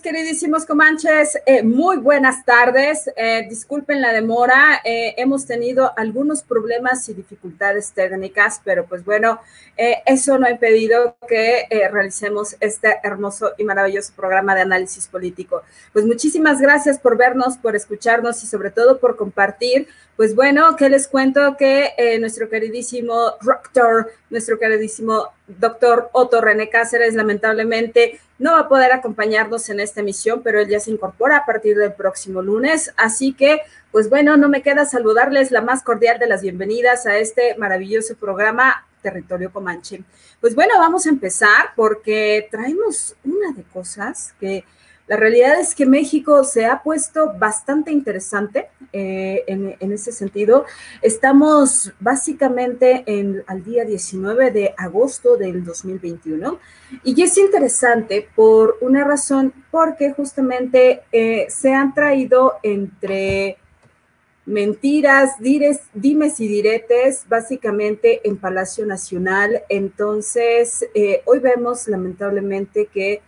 Queridísimos comanches, eh, muy buenas tardes. Eh, disculpen la demora, eh, hemos tenido algunos problemas y dificultades técnicas, pero pues bueno, eso no ha impedido que realicemos este hermoso y maravilloso programa de análisis político. Pues muchísimas gracias por vernos, por escucharnos y sobre todo por compartir. Pues bueno, que les cuento que nuestro queridísimo doctor, nuestro queridísimo doctor Otto René Cáceres, lamentablemente no va a poder acompañarnos en esta emisión, pero él ya se incorpora a partir del próximo lunes. Así que, pues bueno, no me queda saludarles la más cordial de las bienvenidas a este maravilloso programa Territorio Comanche. Pues bueno, vamos a empezar porque traemos una de cosas que la realidad es que México se ha puesto bastante interesante eh, en, ese sentido. Estamos básicamente en, al día 19 de agosto del 2021 y es interesante por una razón, porque justamente eh, se han traído entre mentiras, dires, dimes y diretes, básicamente en Palacio Nacional. Entonces, eh, hoy vemos lamentablemente que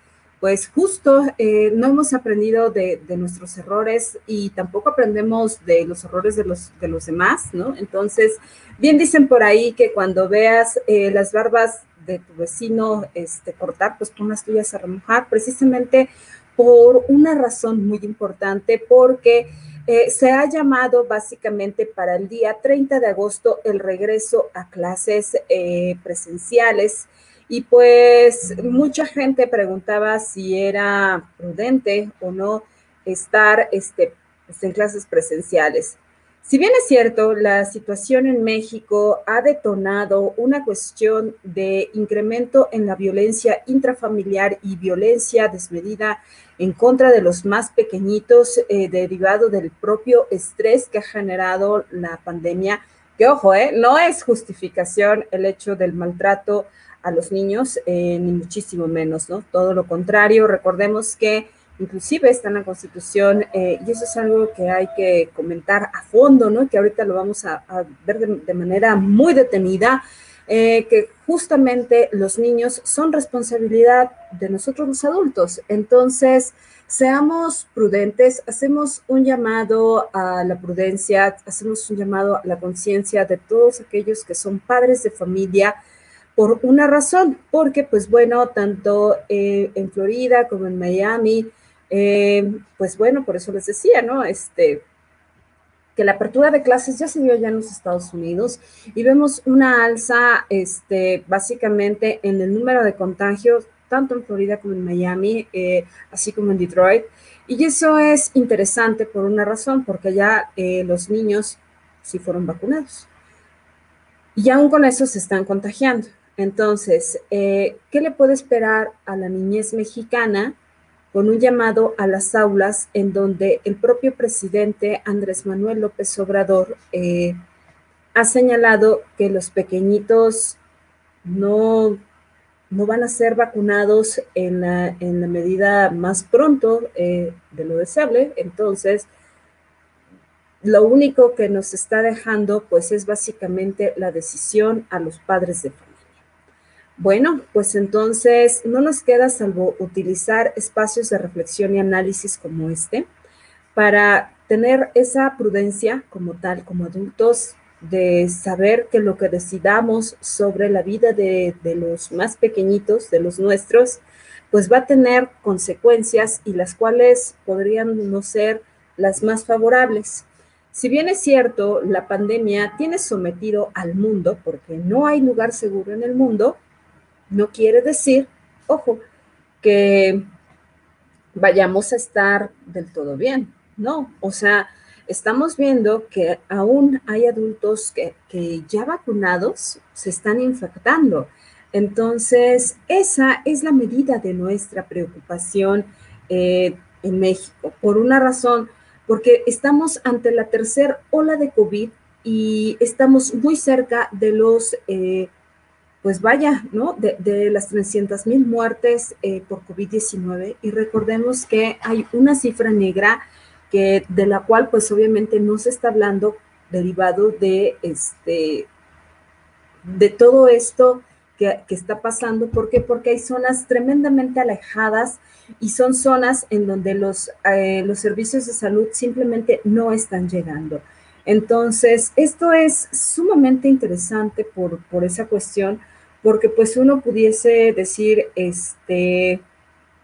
pues justo eh, no hemos aprendido de, nuestros errores y tampoco aprendemos de los errores de los, de los demás, ¿no? Entonces, bien dicen por ahí que cuando veas eh, las barbas de tu vecino este, cortar, pues pon las tuyas a remojar, precisamente por una razón muy importante, porque eh, se ha llamado básicamente para el día 30 de agosto el regreso a clases presenciales y pues mucha gente preguntaba si era prudente o no estar este, pues, en clases presenciales. Si bien es cierto, la situación en México ha detonado una cuestión de incremento en la violencia intrafamiliar y violencia desmedida en contra de los más pequeñitos eh, derivado del propio estrés que ha generado la pandemia, que ojo, eh, no es justificación el hecho del maltrato a los niños, eh, ni muchísimo menos, ¿no? Todo lo contrario, recordemos que inclusive está en la Constitución, eh, y eso es algo que hay que comentar a fondo, ¿no? Que ahorita lo vamos a, ver de, manera muy detenida, eh, que justamente los niños son responsabilidad de nosotros los adultos. Entonces, seamos prudentes, hacemos un llamado a la prudencia, hacemos un llamado a la conciencia de todos aquellos que son padres de familia, por una razón, porque pues bueno, tanto eh, en Florida como en Miami, eh, pues bueno, por eso les decía, ¿no? Este, que la apertura de clases ya se dio ya en los Estados Unidos y vemos una alza, este, básicamente en el número de contagios, tanto en Florida como en Miami, eh, así como en Detroit. Y eso es interesante por una razón, porque ya los niños sí fueron vacunados. Y aún con eso se están contagiando. Entonces, eh, ¿qué le puede esperar a la niñez mexicana con un llamado a las aulas en donde el propio presidente Andrés Manuel López Obrador eh, ha señalado que los pequeñitos no, no van a ser vacunados en la, en la medida más pronto eh, de lo deseable? Entonces, lo único que nos está dejando pues es básicamente la decisión a los padres de familia. Bueno, pues entonces no nos queda salvo utilizar espacios de reflexión y análisis como este para tener esa prudencia como tal, como adultos, de saber que lo que decidamos sobre la vida de, los más pequeñitos, de los nuestros, pues va a tener consecuencias y las cuales podrían no ser las más favorables. Si bien es cierto, la pandemia tiene sometido al mundo, porque no hay lugar seguro en el mundo, no quiere decir, ojo, que vayamos a estar del todo bien, no, o sea, estamos viendo que aún hay adultos que, ya vacunados se están infectando. Entonces, esa es la medida de nuestra preocupación en México, por una razón, porque estamos ante la tercera ola de COVID y estamos muy cerca de los, eh, pues vaya, ¿no? De, las 300 mil muertes eh, por COVID-19 y recordemos que hay una cifra negra que de la cual pues obviamente no se está hablando derivado de este de todo esto que, está pasando. ¿Por qué? Porque hay zonas tremendamente alejadas y son zonas en donde los, eh, los servicios de salud simplemente no están llegando. Entonces, esto es sumamente interesante por, por esa cuestión, porque pues uno pudiese decir, este,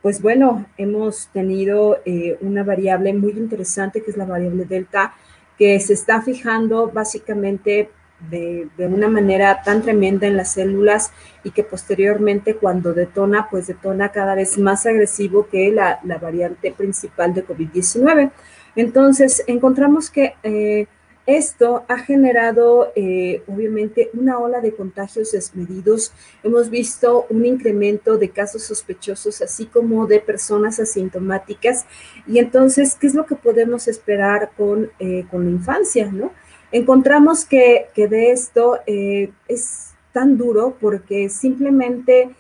pues bueno, hemos tenido eh, una variable muy interesante que es la variable delta, que se está fijando básicamente de, de, una manera tan tremenda en las células y que posteriormente cuando detona, pues detona cada vez más agresivo que la, la variante principal de COVID-19. Entonces, encontramos que... Eh, esto ha generado, eh, obviamente, una ola de contagios desmedidos. Hemos visto un incremento de casos sospechosos, así como de personas asintomáticas. Y entonces, ¿qué es lo que podemos esperar con, eh, con la infancia? ¿no? Encontramos que, de esto eh, es tan duro porque simplemente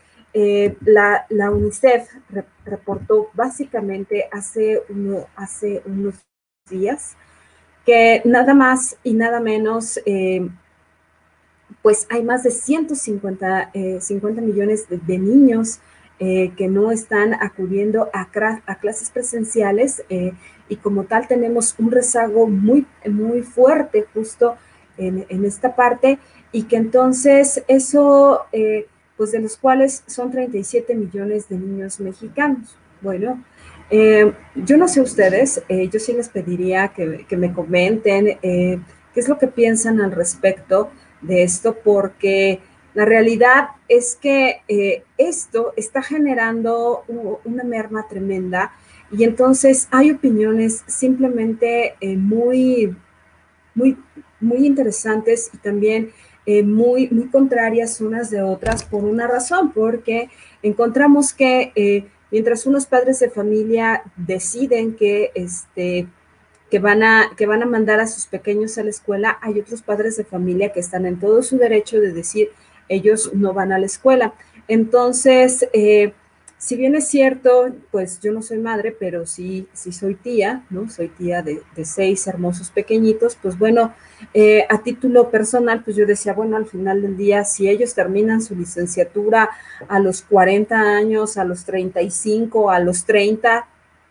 la, la, UNICEF reportó básicamente hace, uno, hace unos días que nada más y nada menos, eh, pues hay más de 150 50 eh, millones de, niños eh, que no están acudiendo a, clases presenciales y como tal tenemos un rezago muy, muy fuerte justo en, en esta parte y que entonces eso, pues de los cuales son 37 millones de niños mexicanos. Bueno, eh, yo no sé ustedes, eh, yo sí les pediría que, me comenten eh, qué es lo que piensan al respecto de esto, porque la realidad es que esto está generando una merma tremenda y entonces hay opiniones simplemente muy, muy, muy interesantes y también muy, muy contrarias unas de otras por una razón, porque encontramos que mientras unos padres de familia deciden que, este, que, van a, que van a mandar a sus pequeños a la escuela, hay otros padres de familia que están en todo su derecho de decir, ellos no van a la escuela. Entonces, eh, si bien es cierto, pues yo no soy madre, pero sí, sí soy tía, ¿no? Soy tía de, seis hermosos pequeñitos, pues bueno, eh, a título personal, pues yo decía, bueno, al final del día, si ellos terminan su licenciatura a los 40 años, a los 35, a los 30,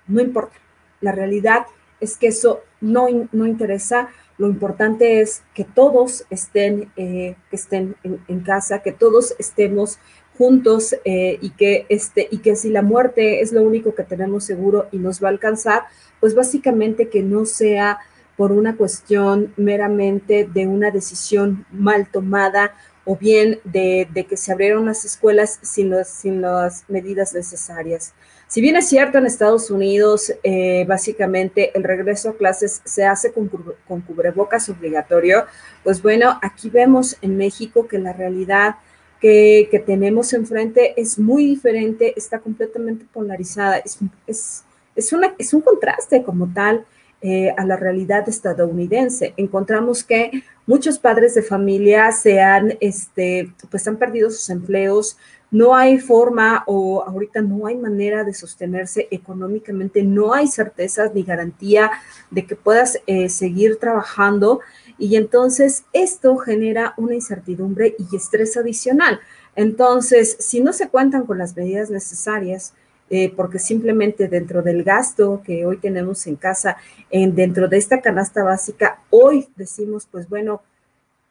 no importa. La realidad es que eso no, no interesa. Lo importante es que todos estén, eh, que estén en casa, que todos estemos juntos eh, y, que este, y que si la muerte es lo único que tenemos seguro y nos va a alcanzar, pues básicamente que no sea por una cuestión meramente de una decisión mal tomada o bien de, que se abrieron las escuelas sin, sin las medidas necesarias. Si bien es cierto en Estados Unidos, eh, básicamente el regreso a clases se hace con, con cubrebocas obligatorio, pues bueno, aquí vemos en México que la realidad que, tenemos enfrente es muy diferente, está completamente polarizada, es, es, es, una, es un contraste como tal eh, a la realidad estadounidense. Encontramos que muchos padres de familia se han, este, pues han perdido sus empleos, no hay forma o ahorita no hay manera de sostenerse económicamente, no hay certezas ni garantía de que puedas eh, seguir trabajando y entonces esto genera una incertidumbre y estrés adicional. Entonces, si no se cuentan con las medidas necesarias, eh, porque simplemente dentro del gasto que hoy tenemos en casa, en, dentro de esta canasta básica, hoy decimos, pues bueno,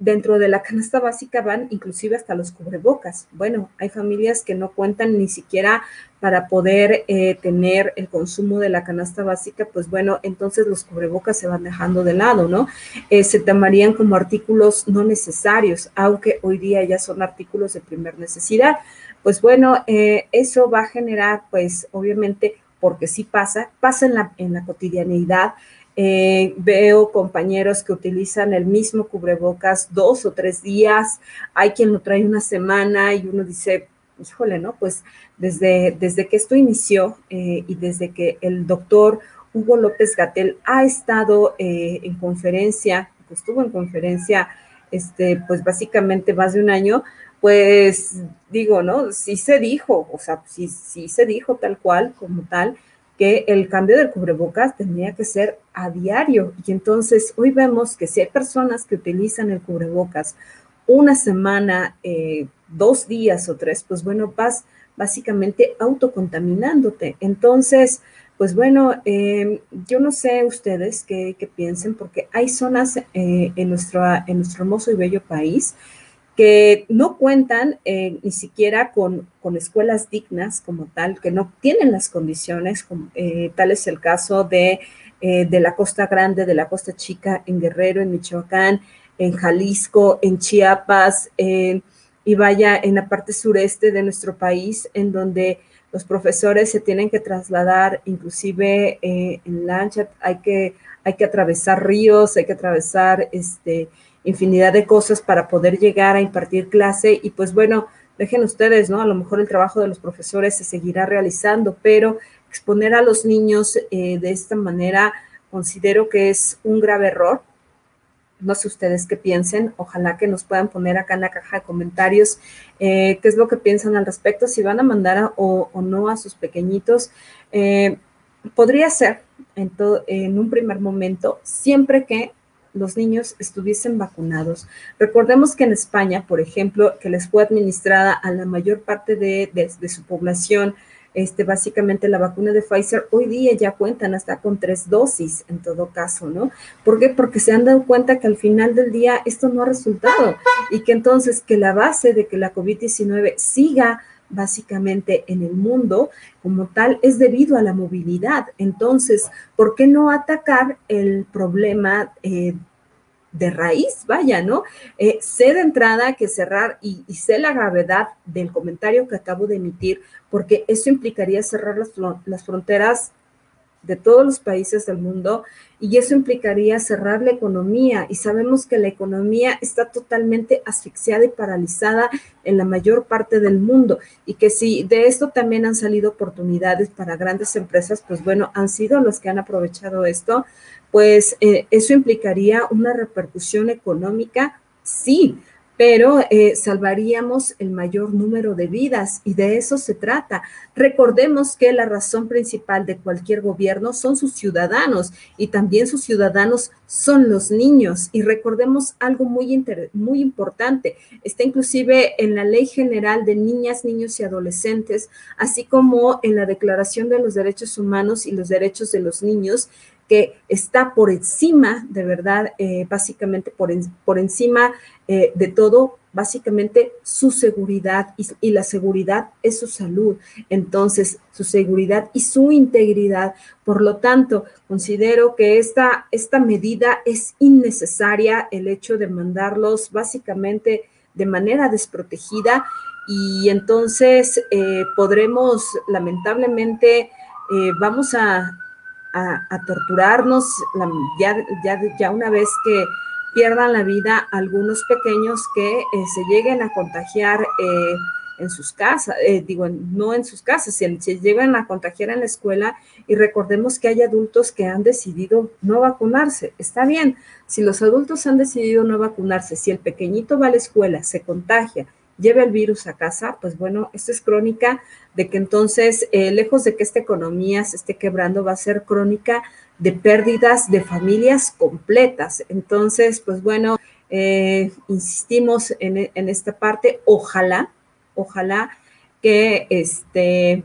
dentro de la canasta básica van inclusive hasta los cubrebocas. Bueno, hay familias que no cuentan ni siquiera para poder eh, tener el consumo de la canasta básica, pues bueno, entonces los cubrebocas se van dejando de lado, ¿no? Eh, se tomarían como artículos no necesarios, aunque hoy día ya son artículos de primer necesidad. Pues bueno, eh, eso va a generar, pues obviamente, porque sí pasa, pasa en la, en la cotidianidad, eh, veo compañeros que utilizan el mismo cubrebocas dos o tres días. Hay quien lo trae una semana y uno dice, híjole, ¿no? Pues desde, desde que esto inició eh, y desde que el doctor Hugo López Gatel ha estado eh, en conferencia, estuvo en conferencia, este, pues básicamente más de un año, pues digo, ¿no? Sí se dijo, o sea, sí, sí se dijo tal cual, como tal, que el cambio del cubrebocas tenía que ser a diario. Y entonces hoy vemos que si hay personas que utilizan el cubrebocas una semana, eh, dos días o tres, pues bueno, vas básicamente autocontaminándote. Entonces, pues bueno, eh, yo no sé ustedes qué, piensen, porque hay zonas eh, en, nuestro, en nuestro hermoso y bello país que no cuentan eh, ni siquiera con, escuelas dignas como tal, que no tienen las condiciones, como, tal es el caso de, de la Costa Grande, de la Costa Chica, en Guerrero, en Michoacán, en Jalisco, en Chiapas, y vaya en la parte sureste de nuestro país, en donde los profesores se tienen que trasladar, inclusive eh, en lancha, hay que, hay que atravesar ríos, hay que atravesar este, infinidad de cosas para poder llegar a impartir clase y pues bueno, dejen ustedes, ¿no? A lo mejor el trabajo de los profesores se seguirá realizando, pero exponer a los niños eh, de esta manera considero que es un grave error no sé ustedes qué piensen, ojalá que nos puedan poner acá en la caja de comentarios eh, qué es lo que piensan al respecto, si van a mandar o, no a sus pequeñitos. Eh, podría ser en, en un primer momento, siempre que los niños estuviesen vacunados. Recordemos que en España, por ejemplo, que les fue administrada a la mayor parte de, de su población este, básicamente la vacuna de Pfizer, hoy día ya cuentan hasta con tres dosis en todo caso, ¿no? ¿Por qué? Porque se han dado cuenta que al final del día esto no ha resultado y que entonces que la base de que la COVID-19 siga básicamente en el mundo como tal es debido a la movilidad. Entonces, ¿por qué no atacar el problema eh, de raíz, vaya, ¿no? Eh, sé de entrada que cerrar y, sé la gravedad del comentario que acabo de emitir, porque eso implicaría cerrar las, las fronteras de todos los países del mundo y eso implicaría cerrar la economía. Y sabemos que la economía está totalmente asfixiada y paralizada en la mayor parte del mundo y que si de esto también han salido oportunidades para grandes empresas, pues bueno, han sido los que han aprovechado esto, pues eh, eso implicaría una repercusión económica, sí, pero eh, salvaríamos el mayor número de vidas y de eso se trata. Recordemos que la razón principal de cualquier gobierno son sus ciudadanos y también sus ciudadanos son los niños. Y recordemos algo muy, muy importante, está inclusive en la Ley General de Niñas, Niños y Adolescentes, así como en la Declaración de los Derechos Humanos y los Derechos de los Niños, que está por encima, de verdad, eh, básicamente por, por encima eh, de todo, básicamente su seguridad y, la seguridad es su salud. Entonces, su seguridad y su integridad. Por lo tanto, considero que esta, esta medida es innecesaria, el hecho de mandarlos básicamente de manera desprotegida y entonces eh, podremos, lamentablemente, vamos a, a, torturarnos ya, ya, ya, una vez que pierdan la vida algunos pequeños que eh, se lleguen a contagiar eh, en sus casas, eh, digo, no en sus casas, se, se llegan a contagiar en la escuela y recordemos que hay adultos que han decidido no vacunarse. Está bien, si los adultos han decidido no vacunarse, si el pequeñito va a la escuela, se contagia, lleva el virus a casa, pues bueno, esto es crónica de que entonces, eh, lejos de que esta economía se esté quebrando, va a ser crónica de pérdidas de familias completas. Entonces, pues bueno, eh, insistimos en, esta parte, ojalá, ojalá que, este,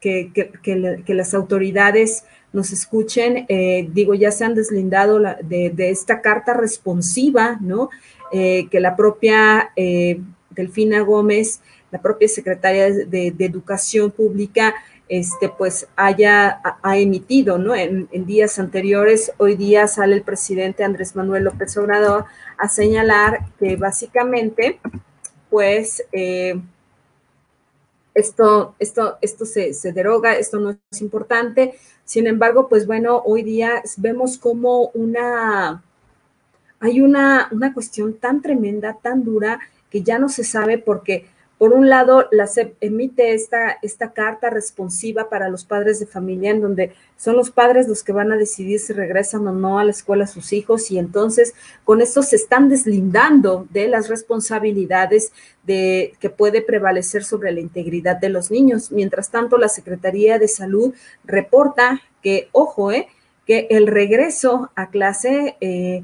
que, las autoridades nos escuchen, eh, digo, ya se han deslindado de, de, esta carta responsiva, ¿no? Eh, que la propia eh, Delfina Gómez, la propia secretaria de, Educación Pública, este, pues haya ha emitido, ¿no? En, días anteriores, hoy día sale el presidente Andrés Manuel López Obrador a señalar que básicamente, pues, eh, esto, esto, esto se, se, deroga, esto no es importante. Sin embargo, pues bueno, hoy día vemos como una hay una, una cuestión tan tremenda, tan dura, que ya no se sabe porque Por un lado, la SEP emite esta, esta carta responsiva para los padres de familia, en donde son los padres los que van a decidir si regresan o no a la escuela a sus hijos, y entonces con esto se están deslindando de las responsabilidades de, que puede prevalecer sobre la integridad de los niños. Mientras tanto, la Secretaría de Salud reporta que, ojo, eh, que el regreso a clase eh,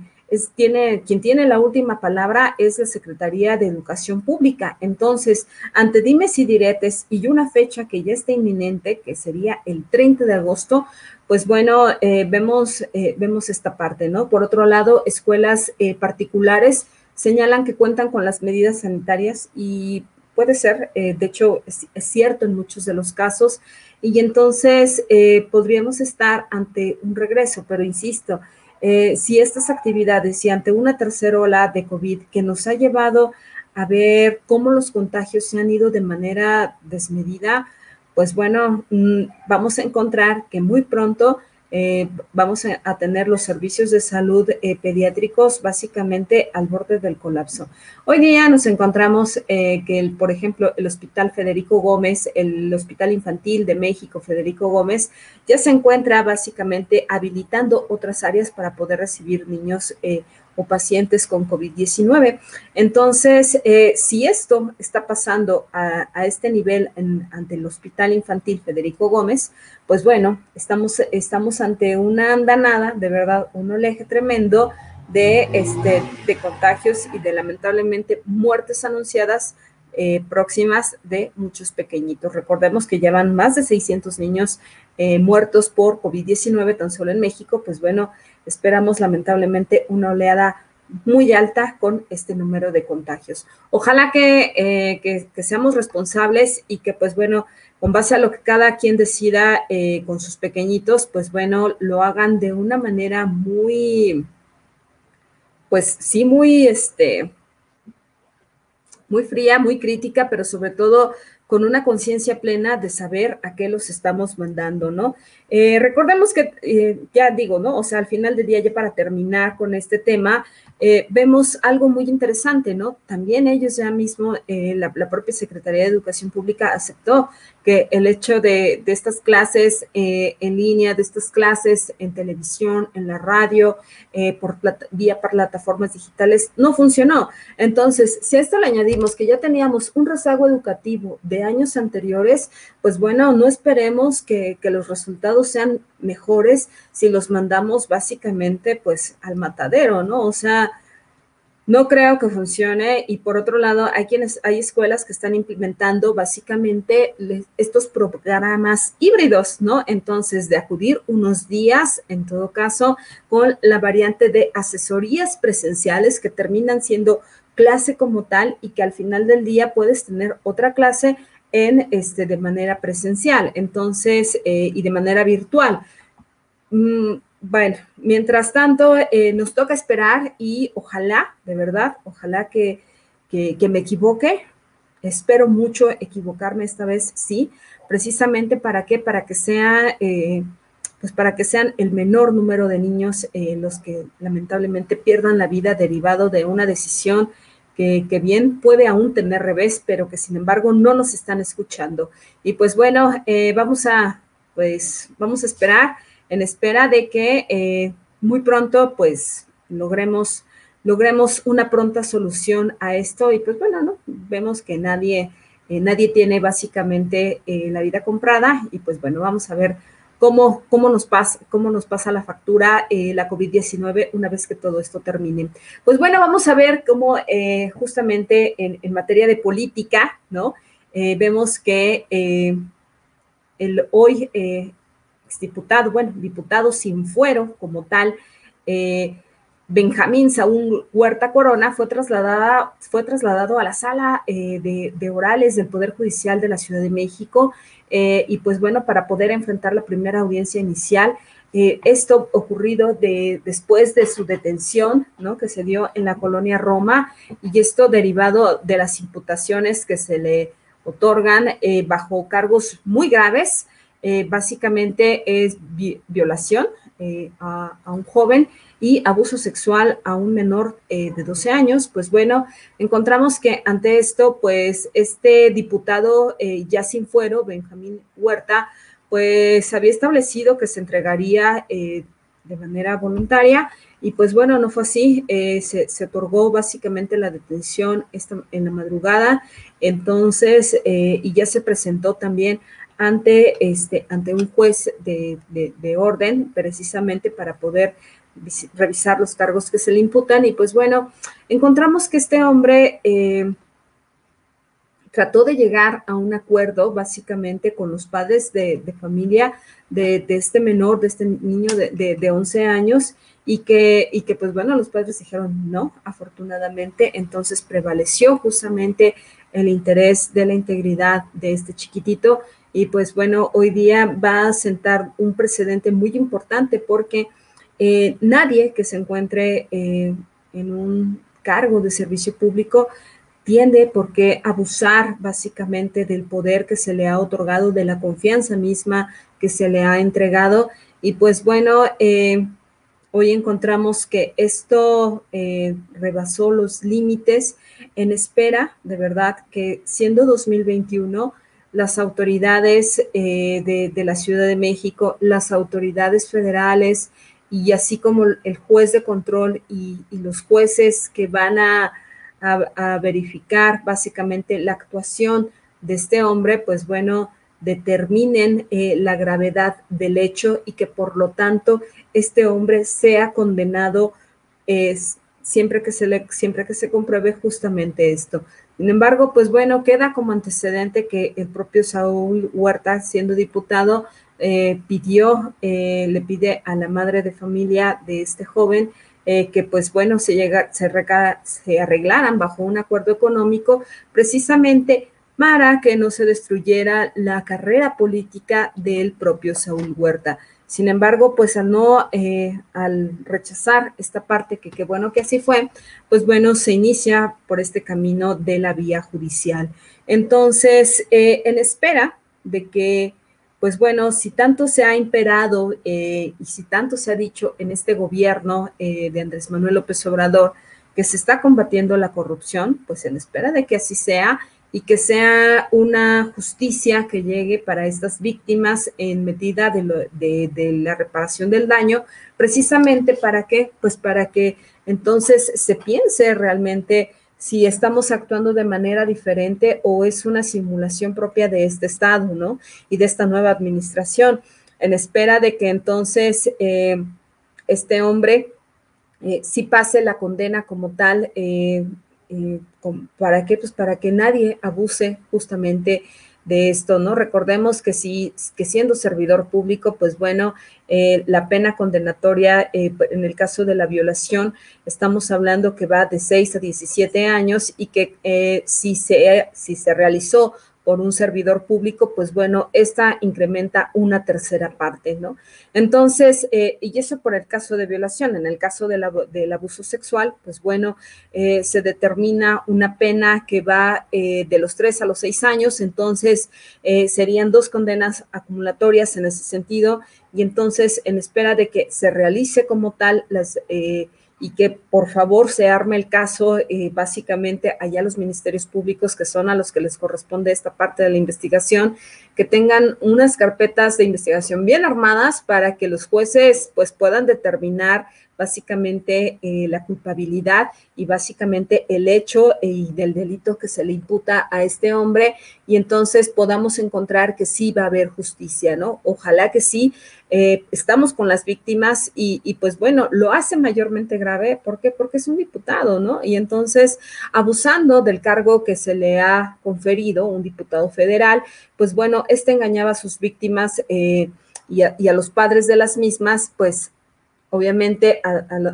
tiene, quien tiene la última palabra es la Secretaría de Educación Pública. Entonces, ante dimes y diretes y una fecha que ya está inminente, que sería el 30 de agosto, pues bueno, eh, vemos, eh, vemos esta parte, ¿no? Por otro lado, escuelas eh, particulares señalan que cuentan con las medidas sanitarias y puede ser, de hecho, es, es, cierto en muchos de los casos, y entonces podríamos estar ante un regreso, pero insisto, eh, si estas actividades y ante una tercera ola de COVID que nos ha llevado a ver cómo los contagios se han ido de manera desmedida, pues bueno, mm, vamos a encontrar que muy pronto eh, vamos a, tener los servicios de salud eh, pediátricos básicamente al borde del colapso. Hoy día nos encontramos eh, que, por ejemplo, el Hospital Federico Gómez, el Hospital Infantil de México Federico Gómez, ya se encuentra básicamente habilitando otras áreas para poder recibir niños o pacientes con COVID-19. Entonces, eh, si esto está pasando a, este nivel ante el Hospital Infantil Federico Gómez, pues bueno, estamos, estamos ante una andanada, de verdad, un oleaje tremendo de, este, de contagios y de lamentablemente muertes anunciadas eh, próximas de muchos pequeñitos. Recordemos que llevan más de 600 niños eh, muertos por COVID-19 tan solo en México, pues bueno, esperamos lamentablemente una oleada muy alta con este número de contagios. Ojalá eh, que, que, seamos responsables y que, pues bueno, con base a lo que cada quien decida eh, con sus pequeñitos, pues bueno, lo hagan de una manera muy, pues sí, muy, este, muy fría, muy crítica, pero sobre todo con una conciencia plena de saber a qué los estamos mandando, ¿no? Eh, recordemos que, eh, ya digo, ¿no? O sea, al final del día, ya para terminar con este tema, eh, vemos algo muy interesante, ¿no? También ellos ya mismo, la, propia Secretaría de Educación Pública aceptó que el hecho de, estas clases en línea, de estas clases en televisión, en la radio, por vía plataformas digitales, no funcionó. Entonces, si a esto le añadimos que ya teníamos un rezago educativo de años anteriores, pues bueno, no esperemos que, los resultados sean mejores si los mandamos básicamente pues al matadero, ¿no? O sea, no creo que funcione y por otro lado hay quienes hay escuelas que están implementando básicamente estos programas híbridos, ¿no? Entonces, de acudir unos días, en todo caso, con la variante de asesorías presenciales que terminan siendo clase como tal y que al final del día puedes tener otra clase en este, de manera presencial, entonces, eh, y de manera virtual. Mm, bueno, mientras tanto, eh, nos toca esperar y ojalá, de verdad, ojalá que, que, me equivoque. Espero mucho equivocarme esta vez, sí, precisamente para qué, para que sea, eh, pues para que sean el menor número de niños los que lamentablemente pierdan la vida derivado de una decisión que, bien puede aún tener revés, pero que sin embargo no nos están escuchando. Y pues bueno, eh, vamos a, pues vamos a esperar, en espera de que eh, muy pronto pues logremos, logremos una pronta solución a esto. Y pues bueno, ¿no? Vemos que nadie, eh, nadie tiene básicamente la vida comprada y pues bueno, vamos a ver cómo, cómo, nos, pasa, cómo nos pasa la factura eh, la COVID-19 una vez que todo esto termine. Pues bueno, vamos a ver cómo eh, justamente en, materia de política, ¿no? Eh, vemos que el hoy exdiputado, bueno, diputado sin fuero como tal, Benjamín Saúl Huerta Corona fue, trasladada, fue trasladado a la sala de, de, orales del Poder Judicial de la Ciudad de México eh, y pues bueno, para poder enfrentar la primera audiencia inicial. Eh, esto ocurrido de, después de su detención, ¿no? Que se dio en la colonia Roma y esto derivado de las imputaciones que se le otorgan eh, bajo cargos muy graves. básicamente es violación, a, un joven y abuso sexual a un menor de 12 años, pues bueno, encontramos que ante esto, pues este diputado ya sin fuero, Benjamín Huerta, pues había establecido que se entregaría de manera voluntaria y pues bueno, no fue así, eh, se, otorgó básicamente la detención esta, en la madrugada, entonces, eh, y ya se presentó también ante, este, ante un juez de, orden, precisamente para poder revisar los cargos que se le imputan. Y pues bueno, encontramos que este hombre eh, trató de llegar a un acuerdo básicamente con los padres de, familia de, este menor, de este niño de, de 11 años, y que, y que pues bueno, los padres dijeron no, afortunadamente, entonces prevaleció justamente el interés de la integridad de este chiquitito y pues bueno, hoy día va a sentar un precedente muy importante porque eh, nadie que se encuentre eh, en un cargo de servicio público tiende por qué abusar básicamente del poder que se le ha otorgado, de la confianza misma que se le ha entregado. Y pues bueno, eh, Hoy encontramos que esto rebasó los límites en espera, de verdad, que siendo 2021, las autoridades de, la Ciudad de México, las autoridades federales y así como el juez de control y, los jueces que van a, a verificar básicamente la actuación de este hombre, pues bueno, determinen eh, la gravedad del hecho y que por lo tanto este hombre sea condenado siempre, que se le, siempre que se compruebe justamente esto. Sin embargo, pues bueno, queda como antecedente que el propio Saúl Huerta, siendo diputado, eh, pidió, eh, le pide a la madre de familia de este joven que pues bueno, se, llega, se, arreglaran bajo un acuerdo económico precisamente para que no se destruyera la carrera política del propio Saúl Huerta. Sin embargo, pues al no, eh, al rechazar esta parte, que qué bueno que así fue, pues bueno, se inicia por este camino de la vía judicial. Entonces, eh, en espera de que, pues bueno, si tanto se ha imperado eh, y si tanto se ha dicho en este gobierno de Andrés Manuel López Obrador que se está combatiendo la corrupción, pues en espera de que así sea, y que sea una justicia que llegue para estas víctimas en medida de, la reparación del daño, precisamente para qué, pues para que entonces se piense realmente si estamos actuando de manera diferente o es una simulación propia de este Estado, ¿no? Y de esta nueva administración, en espera de que entonces eh, este hombre eh, sí pase la condena como tal eh, eh, ¿Para qué? Pues para que nadie abuse justamente esto, ¿no? Recordemos que si, que siendo servidor público, pues bueno, eh, la pena condenatoria eh, en el caso de la violación, estamos hablando que va de 6 a 17 años y que si, se, si se realizó por un servidor público, pues bueno, esta incrementa una tercera parte, ¿no? Entonces, eh, y eso por el caso de violación, en el caso del abuso sexual, pues bueno, eh, se determina una pena que va eh, de los tres a los seis años, entonces serían dos condenas acumulatorias en ese sentido, y entonces en espera de que se realice como tal las y que por favor se arme el caso eh, básicamente allá los ministerios públicos que son a los que les corresponde esta parte de la investigación, que tengan unas carpetas de investigación bien armadas para que los jueces pues puedan determinar básicamente eh, la culpabilidad y básicamente el hecho y del delito que se le imputa a este hombre y entonces podamos encontrar que sí va a haber justicia, ¿no? Ojalá que sí. Eh, estamos con las víctimas y, pues bueno, lo hace mayormente grave. ¿Por qué? Porque es un diputado, ¿no? Y entonces, abusando del cargo que se le ha conferido, un diputado federal, pues bueno, este engañaba a sus víctimas eh, y, a, los padres de las mismas, pues obviamente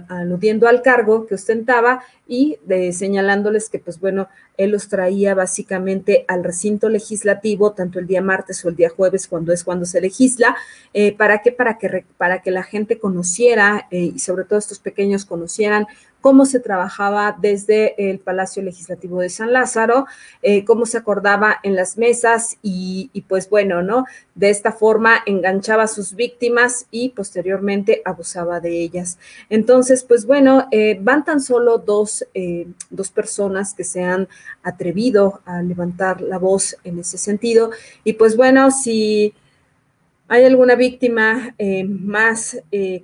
aludiendo al cargo que ostentaba y de, señalándoles que, pues bueno, él los traía básicamente al recinto legislativo, tanto el día martes o el día jueves, cuando es cuando se legisla, eh, ¿para qué? Para que, para que la gente conociera eh, y sobre todo estos pequeños conocieran cómo se trabajaba desde el Palacio Legislativo de San Lázaro, eh, cómo se acordaba en las mesas y, pues bueno, ¿no? De esta forma enganchaba a sus víctimas y posteriormente abusaba de ellas. Entonces, pues bueno, eh, van tan solo dos, eh, dos personas que se han atrevido a levantar la voz en ese sentido. Y pues bueno, si hay alguna víctima más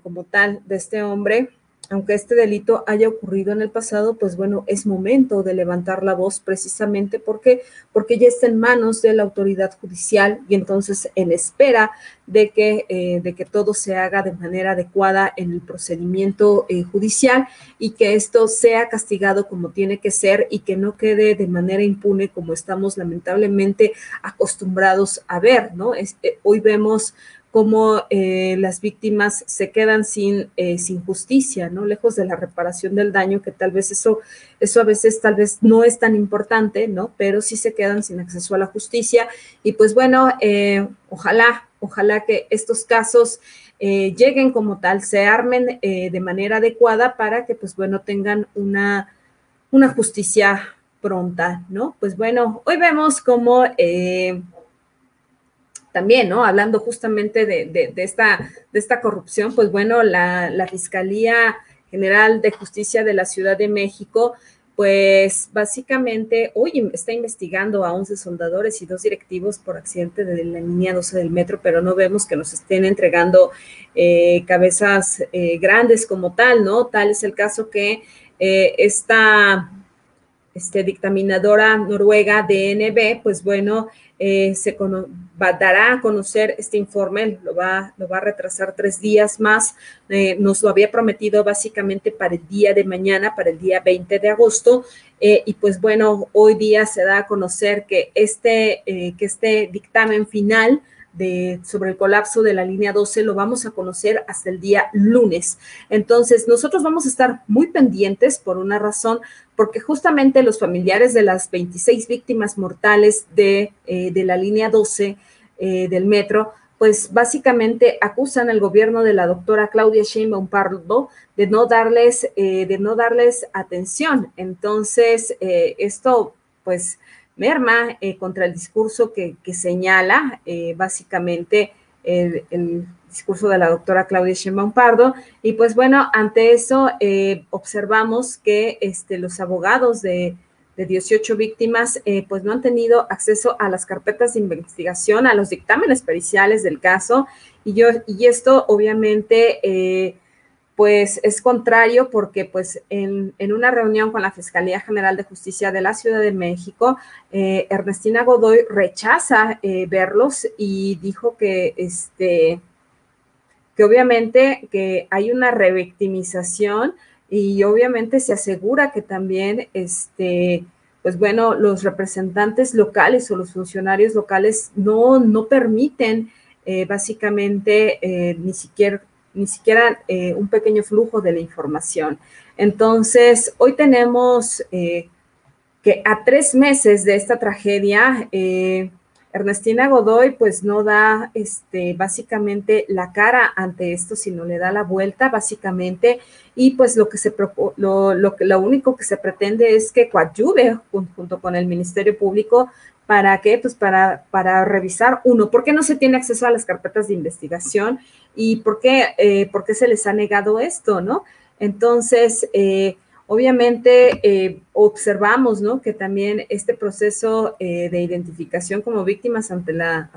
como tal de este hombre, aunque este delito haya ocurrido en el pasado, pues bueno, es momento de levantar la voz precisamente porque, porque ya está en manos de la autoridad judicial y entonces en espera de que, eh, de que todo se haga de manera adecuada en el procedimiento eh, judicial y que esto sea castigado como tiene que ser y que no quede de manera impune como estamos lamentablemente acostumbrados a ver, ¿no? Eh, hoy vemos cómo eh, las víctimas se quedan sin, eh, sin justicia, ¿no? Lejos de la reparación del daño, que tal vez eso, eso a veces tal vez no es tan importante, ¿no? Pero sí se quedan sin acceso a la justicia. Y pues bueno, eh, ojalá, ojalá que estos casos lleguen como tal, se armen de manera adecuada para que pues bueno tengan una, una justicia pronta, ¿no? Pues bueno, hoy vemos cómo también, ¿no? Hablando justamente de, esta, de esta corrupción, pues bueno, la, Fiscalía General de Justicia de la Ciudad de México, pues básicamente hoy está investigando a 11 soldadores y dos directivos por accidente de la línea 12 del metro, pero no vemos que nos estén entregando eh, cabezas eh, grandes como tal, ¿no? Tal es el caso que eh, esta este, dictaminadora noruega DNB, pues bueno, eh, se dará a conocer este informe, lo va, lo va a retrasar tres días más, eh, nos lo había prometido básicamente para el día de mañana, para el día 20 de agosto, eh, y pues bueno, hoy día se da a conocer que este, que este dictamen final de, sobre el colapso de la línea 12 lo vamos a conocer hasta el día lunes. Entonces, nosotros vamos a estar muy pendientes por una razón, porque justamente los familiares de las 26 víctimas mortales de, eh, de la línea 12 eh, del metro, pues básicamente acusan al gobierno de la doctora Claudia Sheinbaum Pardo de no darles, eh, de no darles atención. Entonces, esto, pues, merma eh, contra el discurso que, señala eh, básicamente el, discurso de la doctora Claudia Sheinbaum Pardo. Y pues bueno, ante eso eh, observamos que este, los abogados de, 18 víctimas pues no han tenido acceso a las carpetas de investigación, a los dictámenes periciales del caso. Y, yo, y esto obviamente pues es contrario porque pues en, una reunión con la Fiscalía General de Justicia de la Ciudad de México, eh, Ernestina Godoy rechaza eh, verlos y dijo que este que obviamente que hay una revictimización y obviamente se asegura que también este pues bueno, los representantes locales o los funcionarios locales no, no permiten eh, básicamente ni siquiera ni siquiera eh, un pequeño flujo de la información. Entonces, hoy tenemos eh, que a tres meses de esta tragedia, eh, Ernestina Godoy pues no da este, básicamente la cara ante esto, sino le da la vuelta básicamente y pues lo que se lo, lo, lo único que se pretende es que coadyuve junto con el Ministerio Público ¿Para qué? Pues para, para revisar, uno, ¿por qué no se tiene acceso a las carpetas de investigación? ¿Y por qué, eh, por qué se les ha negado esto, no? Entonces, eh, obviamente eh, observamos, ¿no? Que también este proceso de identificación como víctimas ante la,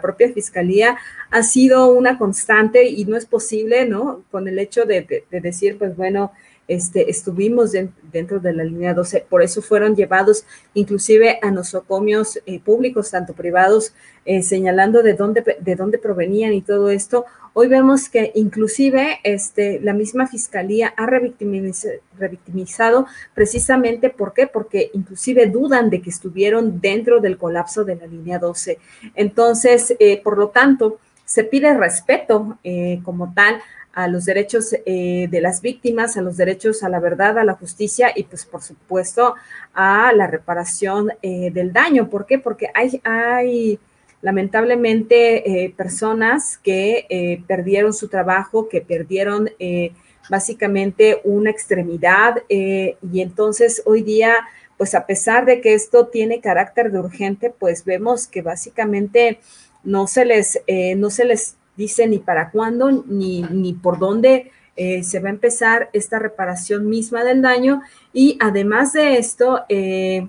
propia fiscalía ha sido una constante y no es posible, ¿no? Con el hecho de decir, pues bueno, este, estuvimos dentro de la línea 12, por eso fueron llevados inclusive a nosocomios eh, públicos, tanto privados, eh, señalando de dónde, de dónde provenían y todo esto. Hoy vemos que inclusive este, la misma fiscalía ha revictimizado, precisamente. Porque inclusive dudan de que estuvieron dentro del colapso de la línea 12. Entonces, eh, por lo tanto, se pide respeto como tal a los derechos eh, de las víctimas, a los derechos a la verdad, a la justicia y pues por supuesto a la reparación eh, del daño. ¿Por qué? Porque hay, hay lamentablemente eh, personas que perdieron su trabajo, que perdieron básicamente una extremidad y entonces hoy día pues a pesar de que esto tiene carácter de urgente, pues vemos que básicamente no se les, eh, no se les dice ni para cuándo ni, ni por dónde eh, se va a empezar esta reparación misma del daño. Y además de esto, eh,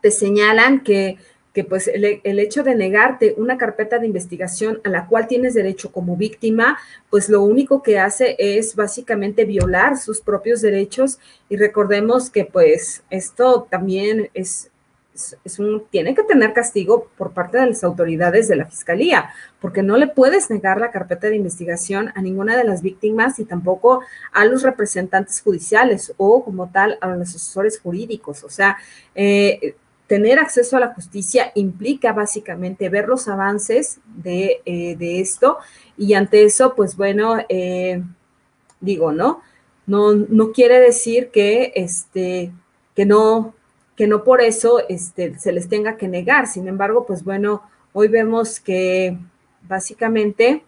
te señalan que que pues el, hecho de negarte una carpeta de investigación a la cual tienes derecho como víctima, pues lo único que hace es básicamente violar sus propios derechos y recordemos que pues esto también es, tiene que tener castigo por parte de las autoridades de la fiscalía, porque no le puedes negar la carpeta de investigación a ninguna de las víctimas y tampoco a los representantes judiciales o como tal a los asesores jurídicos. O sea, eh, tener acceso a la justicia implica básicamente ver los avances de, eh, esto y ante eso, pues bueno, eh, digo, ¿no? ¿no? No quiere decir que, este, que, no, que no por eso este, se les tenga que negar. Sin embargo, pues bueno, hoy vemos que básicamente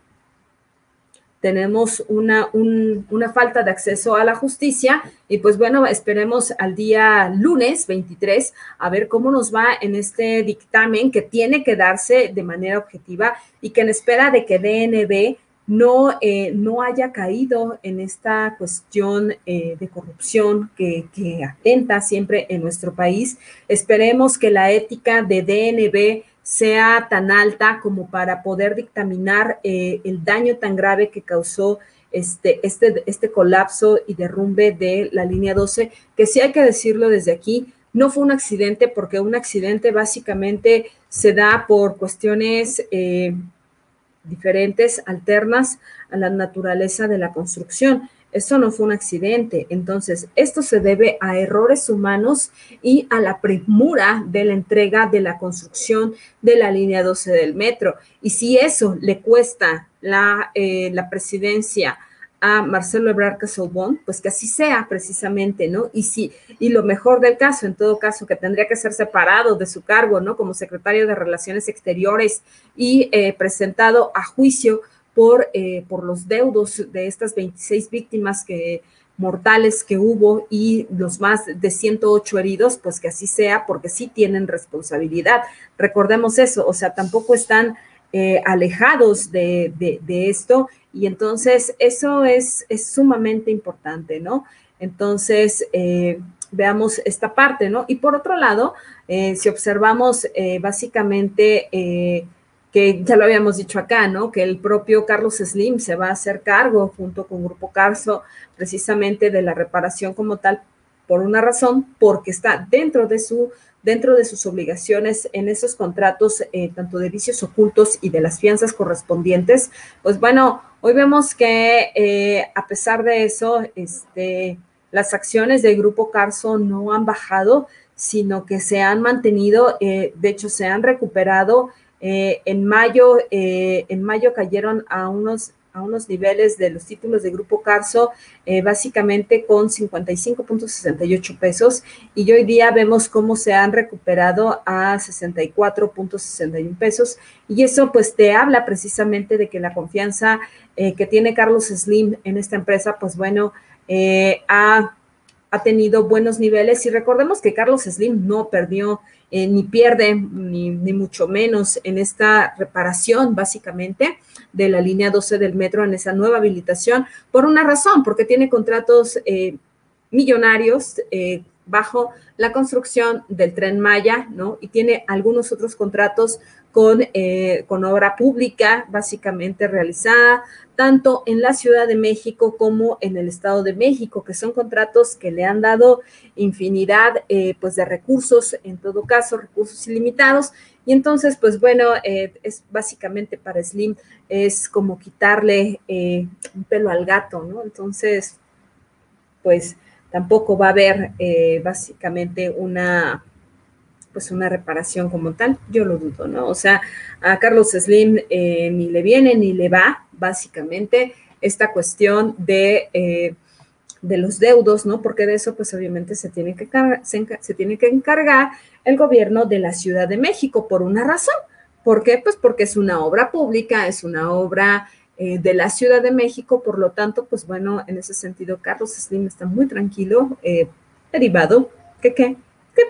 tenemos una, una, falta de acceso a la justicia y pues bueno, esperemos al día lunes 23 a ver cómo nos va en este dictamen que tiene que darse de manera objetiva y que en espera de que DNB no, eh, no haya caído en esta cuestión eh, de corrupción que, que atenta siempre en nuestro país. Esperemos que la ética de DNB sea tan alta como para poder dictaminar eh, el daño tan grave que causó este, este, este colapso y derrumbe de la línea 12, que sí hay que decirlo desde aquí, no fue un accidente porque un accidente básicamente se da por cuestiones eh, diferentes, alternas a la naturaleza de la construcción. Esto no fue un accidente. Entonces, esto se debe a errores humanos y a la premura de la entrega de la construcción de la línea 12 del metro. Y si eso le cuesta la, eh, la presidencia a Marcelo Ebrard Casobón, pues que así sea precisamente, ¿no? Y si, y lo mejor del caso, en todo caso, que tendría que ser separado de su cargo, ¿no? Como secretario de Relaciones Exteriores y eh, presentado a juicio por, eh, por los deudos de estas 26 víctimas que, mortales que hubo y los más de 108 heridos, pues que así sea, porque sí tienen responsabilidad. Recordemos eso, o sea, tampoco están eh, alejados de, esto y entonces eso es, es sumamente importante, ¿no? Entonces, eh, veamos esta parte, ¿no? Y por otro lado, si observamos básicamente que ya lo habíamos dicho acá, ¿no? Que el propio Carlos Slim se va a hacer cargo junto con Grupo Carso precisamente de la reparación como tal por una razón, porque está dentro de su dentro de sus obligaciones en esos contratos, eh, tanto de vicios ocultos y de las fianzas correspondientes, pues bueno, hoy vemos que eh, a pesar de eso, este, las acciones del Grupo Carso no han bajado, sino que se han mantenido, eh, de hecho se han recuperado. Eh, en, mayo, eh, en mayo cayeron a unos, a unos niveles de los títulos de Grupo Carso, eh, básicamente con 55.68 pesos, y hoy día vemos cómo se han recuperado a 64.61 pesos, y eso pues te habla precisamente de que la confianza que tiene Carlos Slim en esta empresa, pues bueno, ha, ha tenido buenos niveles, y recordemos que Carlos Slim no perdió eh, ni pierde, ni, mucho menos en esta reparación, básicamente, de la línea 12 del metro, en esa nueva habilitación, por una razón, porque tiene contratos eh, millonarios eh, bajo la construcción del tren Maya, ¿no? Y tiene algunos otros contratos con, con obra pública, básicamente realizada, tanto en la Ciudad de México como en el Estado de México, que son contratos que le han dado infinidad eh, pues de recursos, en todo caso, recursos ilimitados. Y entonces, pues bueno, eh, es básicamente para Slim, es como quitarle eh, un pelo al gato, ¿no? Entonces, pues tampoco va a haber básicamente una pues una reparación como tal, yo lo dudo, ¿no? O sea, a Carlos Slim ni le viene ni le va, básicamente esta cuestión de, eh, de los deudos, ¿no? Porque de eso, pues obviamente se tiene, que se, tiene que encargar el gobierno de la Ciudad de México por una razón. ¿Por qué? Pues porque es una obra pública, es una obra eh, de la Ciudad de México, por lo tanto, pues bueno, en ese sentido, Carlos Slim está muy tranquilo, eh, derivado, que qué,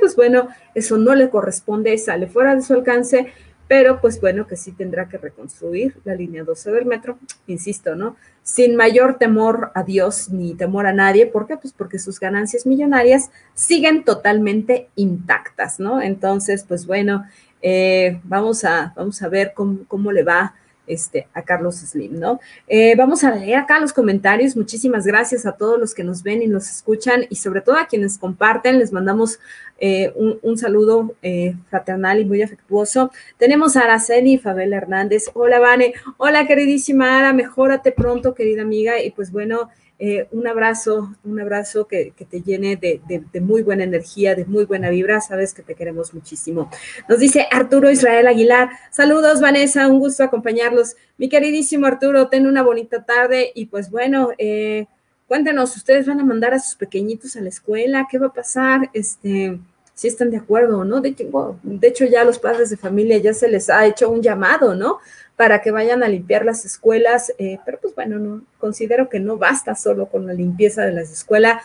pues bueno, eso no le corresponde, sale fuera de su alcance, pero pues bueno, que sí tendrá que reconstruir la línea 12 del metro, insisto, ¿no? Sin mayor temor a Dios ni temor a nadie, ¿por qué? Pues porque sus ganancias millonarias siguen totalmente intactas, ¿no? Entonces, pues bueno, eh, vamos, a, vamos a ver cómo, cómo le va este, a Carlos Slim, ¿no? Eh, vamos a leer acá los comentarios. Muchísimas gracias a todos los que nos ven y nos escuchan y sobre todo a quienes comparten. Les mandamos eh, un, saludo eh, fraternal y muy afectuoso. Tenemos a Araceli Fabel Hernández. Hola, Vane. Hola, queridísima Ara. Mejórate pronto, querida amiga. Y pues bueno, eh, un abrazo, un abrazo que, te llene de, muy buena energía, de muy buena vibra. Sabes que te queremos muchísimo. Nos dice Arturo Israel Aguilar. Saludos, Vanessa, un gusto acompañarlos. Mi queridísimo Arturo, ten una bonita tarde y pues bueno, eh, cuéntenos, ¿ustedes van a mandar a sus pequeñitos a la escuela? ¿Qué va a pasar? Este, si están de acuerdo o no. De hecho, de hecho, ya los padres de familia ya se les ha hecho un llamado, ¿no? Para que vayan a limpiar las escuelas, eh, pero pues bueno, no, considero que no basta solo con la limpieza de las escuelas,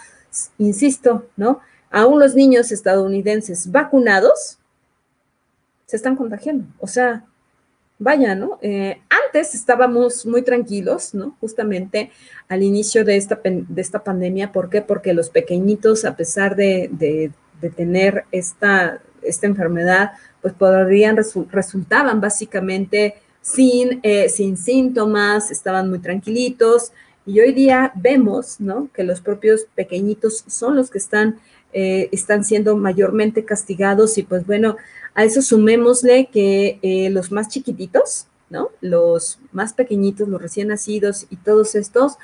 insisto, ¿no? Aún los niños estadounidenses vacunados se están contagiando, o sea, vaya, ¿no? Eh, antes estábamos muy tranquilos, ¿no? Justamente al inicio de esta, de esta pandemia, ¿por qué? Porque los pequeñitos, a pesar de, de, tener esta, esta enfermedad, pues podrían, resultaban básicamente sin, eh, sin síntomas, estaban muy tranquilitos. Y hoy día vemos, ¿no? Que los propios pequeñitos son los que están, eh, están siendo mayormente castigados y pues bueno, a eso sumémosle que eh, los más chiquititos, ¿no? Los más pequeñitos, los recién nacidos y todos estos,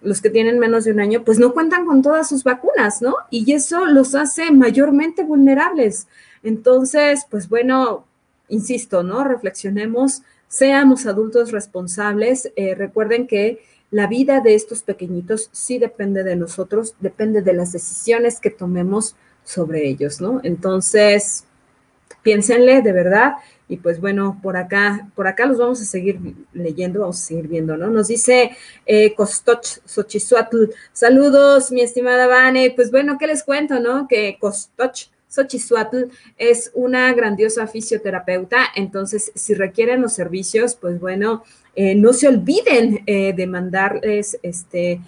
los que tienen menos de un año, pues no cuentan con todas sus vacunas, ¿no? Y eso los hace mayormente vulnerables. Entonces, pues bueno, insisto, ¿no? Reflexionemos, seamos adultos responsables. Eh, recuerden que la vida de estos pequeñitos sí depende de nosotros, depende de las decisiones que tomemos sobre ellos, ¿no? Entonces, piénsenle de verdad. Y pues bueno, por acá, por acá los vamos a seguir leyendo, vamos a seguir viendo, ¿no? Nos dice eh, Costoch saludos, mi estimada Vane. Pues bueno, ¿qué les cuento, no? Que Costoch Xochisuatl es una grandiosa fisioterapeuta, entonces si requieren los servicios, pues bueno, eh, no se olviden eh, de mandarles, este,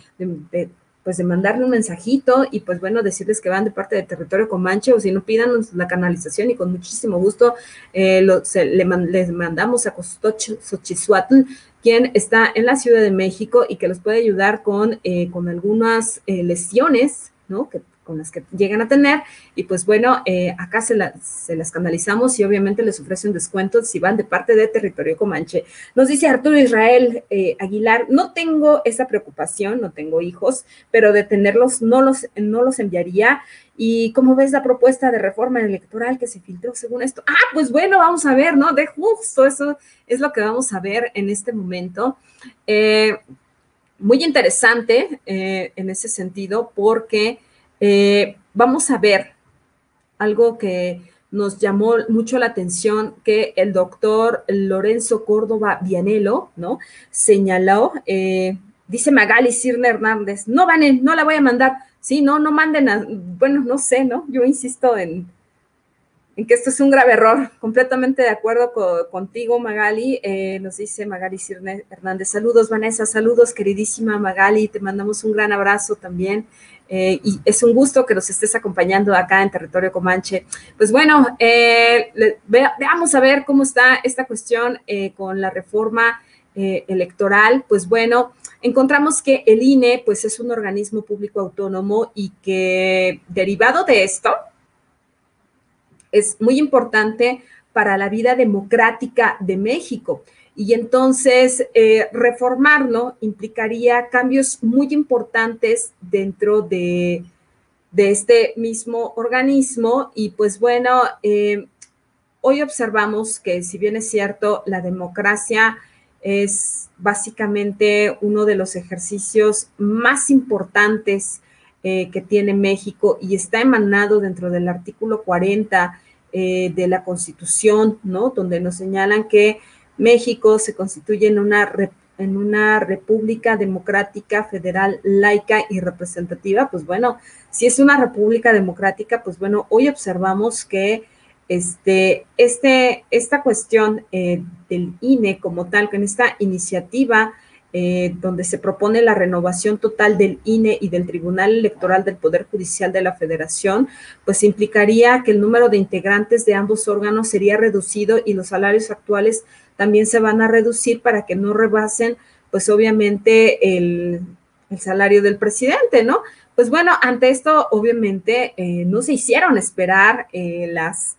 pues de mandarle un mensajito y pues bueno, decirles que van de parte de Territorio Comanche o si no pidan la canalización y con muchísimo gusto eh, les mandamos a Xochisuatl, quien está en la Ciudad de México y que los puede ayudar con, con algunas lesiones, ¿no? Con las que llegan a tener. Y pues bueno, eh, acá se, se, las canalizamos y obviamente les ofrecen descuentos si van de parte de territorio Comanche. Nos dice Arturo Israel eh, Aguilar, no tengo esa preocupación, no tengo hijos, pero de tenerlos no los, no los enviaría. ¿Y cómo ves la propuesta de reforma electoral que se filtró según esto? Ah, pues bueno, vamos a ver, ¿no? De justo eso es lo que vamos a ver en este momento. Eh, muy interesante en ese sentido porque eh, vamos a ver algo que nos llamó mucho la atención que el doctor Lorenzo Córdoba Vianelo, ¿no? Señaló, eh, dice Magali Sirne Hernández, no van, no la voy a mandar, sí, no, no manden a, bueno, no sé, ¿no? Yo insisto en, en que esto es un grave error. Completamente de acuerdo contigo, Magali. Eh, nos dice Magali Sirne Hernández. Saludos, Vanessa. Saludos, queridísima Magali. Te mandamos un gran abrazo también. Eh, y es un gusto que nos estés acompañando acá en territorio Comanche. Pues bueno, eh, veamos a ver cómo está esta cuestión con la reforma electoral. Pues bueno, encontramos que el INE pues es un organismo público autónomo y que derivado de esto, es muy importante para la vida democrática de México. Y entonces eh, reformarlo implicaría cambios muy importantes dentro de, este mismo organismo. Y pues bueno, eh, hoy observamos que si bien es cierto, la democracia es básicamente uno de los ejercicios más importantes eh, que tiene México y está emanado dentro del artículo 40 eh, de la Constitución, ¿no? Donde nos señalan que México se constituye en una en una república democrática, federal, laica y representativa, pues bueno, si es una república democrática, pues bueno, hoy observamos que este, este, esta cuestión eh, del INE como tal, con esta iniciativa eh, donde se propone la renovación total del INE y del Tribunal Electoral del Poder Judicial de la Federación, pues implicaría que el número de integrantes de ambos órganos sería reducido y los salarios actuales también se van a reducir para que no rebasen, pues obviamente, el, salario del presidente, ¿no? Pues bueno, ante esto, obviamente, eh, no se hicieron esperar las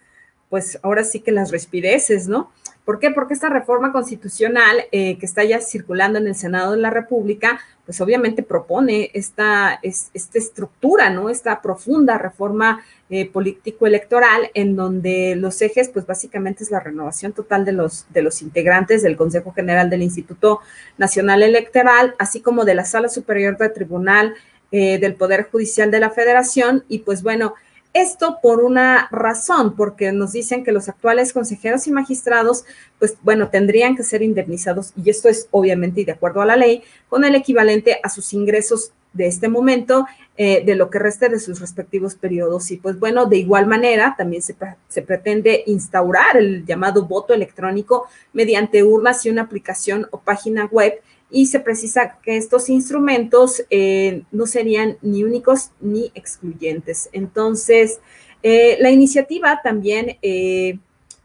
pues ahora sí que las respireces, ¿no? ¿Por qué? Porque esta reforma constitucional eh, que está ya circulando en el Senado de la República, pues obviamente propone esta, esta estructura, ¿no? Esta profunda reforma eh, político-electoral en donde los ejes, pues básicamente es la renovación total de los, de los integrantes del Consejo General del Instituto Nacional Electoral, así como de la Sala Superior del Tribunal eh, del Poder Judicial de la Federación. Y pues bueno, esto por una razón, porque nos dicen que los actuales consejeros y magistrados, pues bueno, tendrían que ser indemnizados, y esto es obviamente y de acuerdo a la ley, con el equivalente a sus ingresos de este momento, eh, de lo que reste de sus respectivos periodos. Y pues bueno, de igual manera, también se, se, pretende instaurar el llamado voto electrónico mediante urnas y una aplicación o página web y se precisa que estos instrumentos eh, no serían ni únicos ni excluyentes. Entonces, eh, la iniciativa también eh,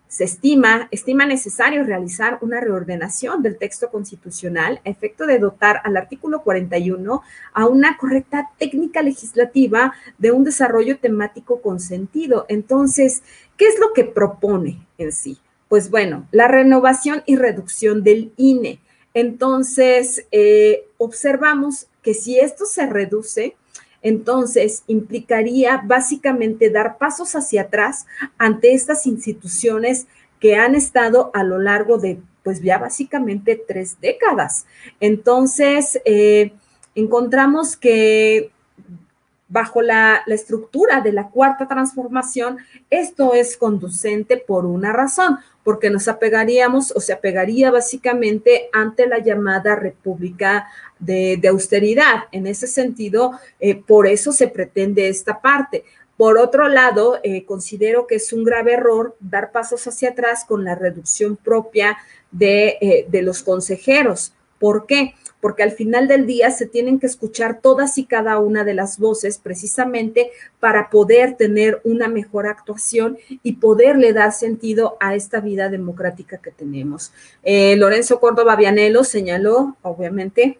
se estima, estima necesario realizar una reordenación del texto constitucional a efecto de dotar al artículo 41 a una correcta técnica legislativa de un desarrollo temático con sentido. Entonces, ¿qué es lo que propone en sí? Pues bueno, la renovación y reducción del INE entonces, eh, observamos que si esto se reduce, entonces implicaría básicamente dar pasos hacia atrás ante estas instituciones que han estado a lo largo de, pues ya básicamente tres décadas. Entonces, eh, encontramos que bajo la, estructura de la cuarta transformación, esto es conducente por una razón, porque nos apegaríamos o se apegaría básicamente ante la llamada república de, austeridad. En ese sentido, eh, por eso se pretende esta parte. Por otro lado, eh, considero que es un grave error dar pasos hacia atrás con la reducción propia de, eh, de los consejeros. ¿Por qué? porque al final del día se tienen que escuchar todas y cada una de las voces precisamente para poder tener una mejor actuación y poderle dar sentido a esta vida democrática que tenemos. Eh, Lorenzo Córdoba Vianelo señaló, obviamente,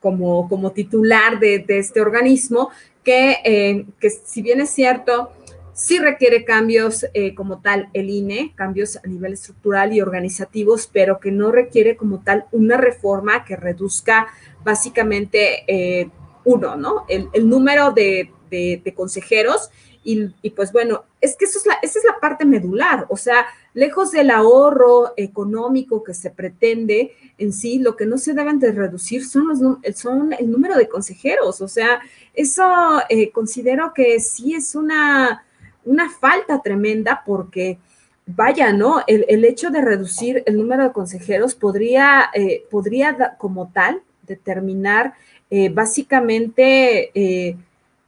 como, como titular de, este organismo, que, eh, que si bien es cierto, Sí requiere cambios eh, como tal el INE, cambios a nivel estructural y organizativos, pero que no requiere como tal una reforma que reduzca básicamente eh, uno, ¿no? El, número de, consejeros y, pues bueno, es que eso es la, esa es la parte medular, o sea, lejos del ahorro económico que se pretende en sí, lo que no se deben de reducir son, los, son el número de consejeros, o sea, eso eh, considero que sí es una una falta tremenda porque, vaya, ¿no? El, hecho de reducir el número de consejeros podría, eh, podría como tal determinar eh, básicamente eh,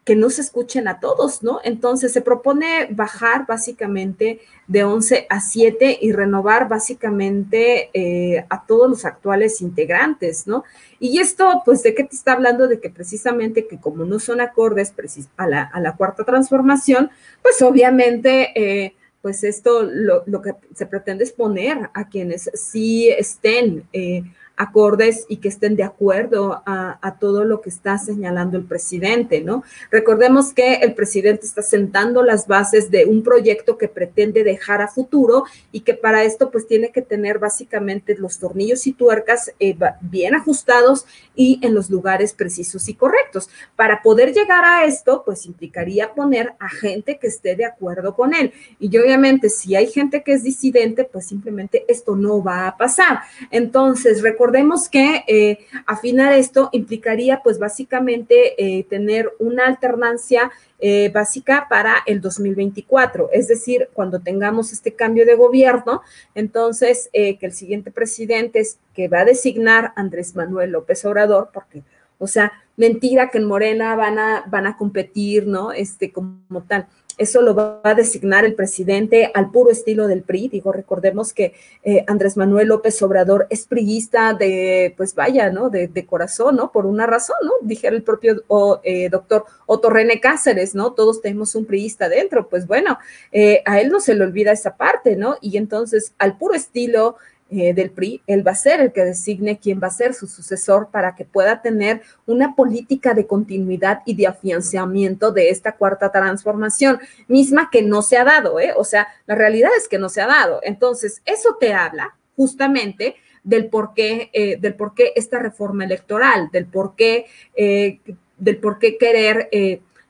que no se escuchen a todos, ¿no? Entonces se propone bajar básicamente de 11 a 7 y renovar básicamente eh, a todos los actuales integrantes, ¿no? Y esto, pues, ¿de qué te está hablando? De que precisamente que como no son acordes a la, cuarta transformación, pues obviamente... Eh, pues esto lo, lo, que se pretende es poner a quienes sí estén eh, acordes y que estén de acuerdo a, todo lo que está señalando el presidente, ¿no? Recordemos que el presidente está sentando las bases de un proyecto que pretende dejar a futuro y que para esto pues tiene que tener básicamente los tornillos y tuercas eh, bien ajustados y en los lugares precisos y correctos. Para poder llegar a esto pues implicaría poner a gente que esté de acuerdo con él. Y obviamente si hay gente que es disidente pues simplemente esto no va a pasar. Entonces, recordemos recordemos que eh, afinar esto implicaría pues básicamente eh, tener una alternancia eh, básica para el 2024, es decir, cuando tengamos este cambio de gobierno, entonces que el siguiente presidente es que va a designar Andrés Manuel López Obrador, porque, o sea, mentira que en Morena van a, van a competir, ¿no? Este, como tal. Eso lo va a designar el presidente al puro estilo del PRI. Digo, recordemos que eh, Andrés Manuel López Obrador es priista de, pues vaya, ¿no? De, corazón, ¿no? Por una razón, ¿no? Dijera el propio eh, doctor Otto René Cáceres, ¿no? Todos tenemos un priista dentro. Pues bueno, eh, a él no se le olvida esa parte, ¿no? Y entonces, al puro estilo eh, del PRI, él va a ser el que designe quién va a ser su sucesor para que pueda tener una política de continuidad y de afianzamiento de esta cuarta transformación, misma que no se ha dado, ¿eh? O sea, la realidad es que no se ha dado. Entonces, eso te habla justamente del por qué, eh, del por qué esta reforma electoral, del por qué, eh, del por qué querer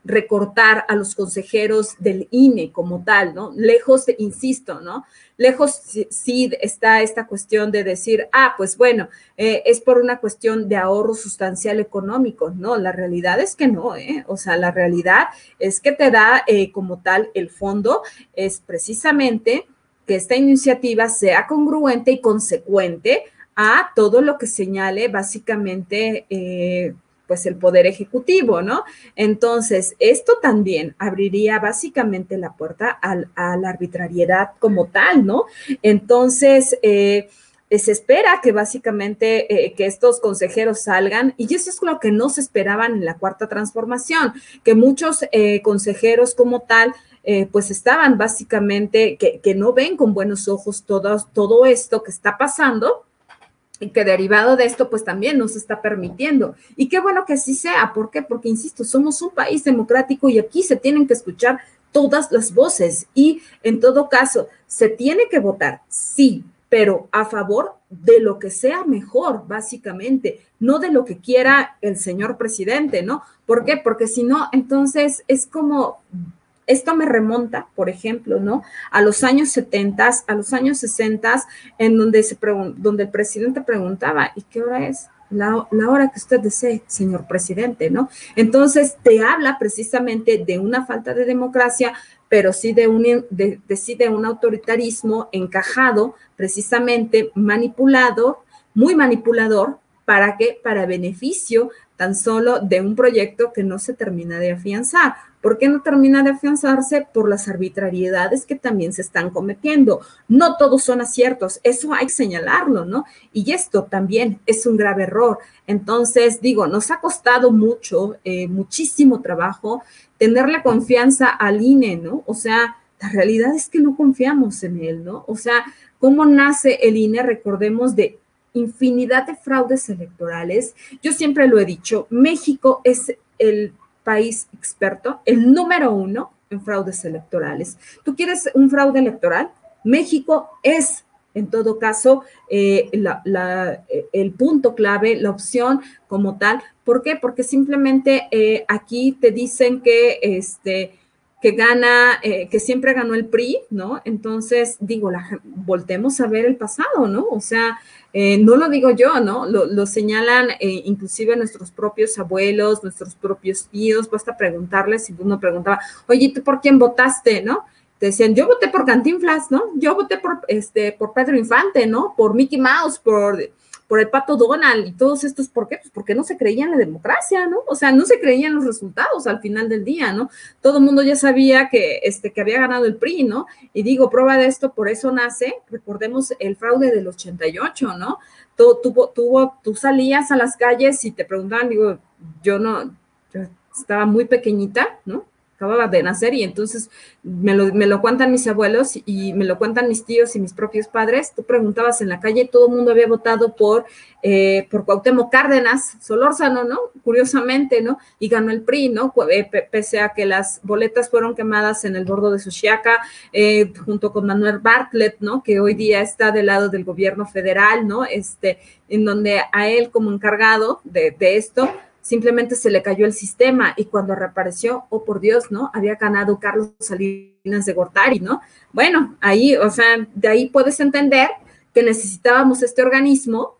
recortar a los consejeros del INE como tal, ¿no? Lejos, insisto, ¿no? Lejos sí, está esta cuestión de decir, ah, pues bueno, eh, es por una cuestión de ahorro sustancial económico, ¿no? La realidad es que no, ¿eh? O sea, la realidad es que te da eh, como tal el fondo, es precisamente que esta iniciativa sea congruente y consecuente a todo lo que señale básicamente eh, pues el poder ejecutivo, ¿no? Entonces, esto también abriría básicamente la puerta a la arbitrariedad como tal, ¿no? Entonces, eh, se espera que básicamente eh, que estos consejeros salgan y eso es lo que no se esperaban en la cuarta transformación, que muchos eh, consejeros como tal pues estaban básicamente que, que, no ven con buenos ojos todo, todo esto que está pasando y que derivado de esto, pues también nos está permitiendo. Y qué bueno que así sea. ¿Por qué? Porque, insisto, somos un país democrático y aquí se tienen que escuchar todas las voces. Y en todo caso, se tiene que votar, sí, pero a favor de lo que sea mejor, básicamente, no de lo que quiera el señor presidente, ¿no? ¿Por qué? Porque si no, entonces es como esto me remonta, por ejemplo, ¿no? A los años 70, a los años 60, en donde, se donde el presidente preguntaba, ¿y qué hora es? La, hora que usted desee, señor presidente, ¿no? Entonces, te habla precisamente de una falta de democracia, pero sí de un, sí de un autoritarismo encajado, precisamente manipulado, muy manipulador, ¿para qué? Para beneficio tan solo de un proyecto que no se termina de afianzar. ¿Por qué no termina de afianzarse? Por las arbitrariedades que también se están cometiendo. No todos son aciertos, eso hay que señalarlo, ¿no? Y esto también es un grave error. Entonces, digo, nos ha costado mucho, eh, muchísimo trabajo tener la confianza al INE, ¿no? O sea, la realidad es que no confiamos en él, ¿no? O sea, ¿cómo nace el INE? Recordemos de infinidad de fraudes electorales. Yo siempre lo he dicho, México es el país experto, el número uno en fraudes electorales. ¿Tú quieres un fraude electoral? México es, en todo caso, eh, el punto clave, la opción como tal. ¿Por qué? Porque simplemente eh, aquí te dicen que este que gana, eh, que siempre ganó el PRI, ¿no? Entonces, digo, la, voltemos a ver el pasado, ¿no? O sea, eh, no lo digo yo, ¿no? Lo, señalan eh, inclusive nuestros propios abuelos, nuestros propios tíos, basta preguntarles, si uno preguntaba, oye, ¿tú por quién votaste, no? Te decían, yo voté por Cantinflas, ¿no? Yo voté por, este, por Pedro Infante, ¿no? Por Mickey Mouse, por por el pato Donald y todos estos, ¿por qué? Pues porque no se creía en la democracia, ¿no? O sea, no se creían los resultados al final del día, ¿no? Todo el mundo ya sabía que, este, que había ganado el PRI, ¿no? Y digo, prueba de esto, por eso nace, recordemos el fraude del 88, ¿no? Tú, tú, tú salías a las calles y te preguntaban, digo, yo no, yo estaba muy pequeñita, ¿no? Acababa de nacer y entonces me lo, me lo, cuentan mis abuelos y me lo cuentan mis tíos y mis propios padres. Tú preguntabas en la calle, todo el mundo había votado por, eh, por Cuauhtémoc Cárdenas, Solórzano, ¿no? Curiosamente, ¿no? Y ganó el PRI, ¿no? Eh, pese a que las boletas fueron quemadas en el bordo de Suchiaca, eh, junto con Manuel Bartlett, ¿no? Que hoy día está del lado del gobierno federal, ¿no? Este, en donde a él como encargado de, de esto, simplemente se le cayó el sistema y cuando reapareció, oh por Dios, ¿no? Había ganado Carlos Salinas de Gortari, ¿no? Bueno, ahí, o sea, de ahí puedes entender que necesitábamos este organismo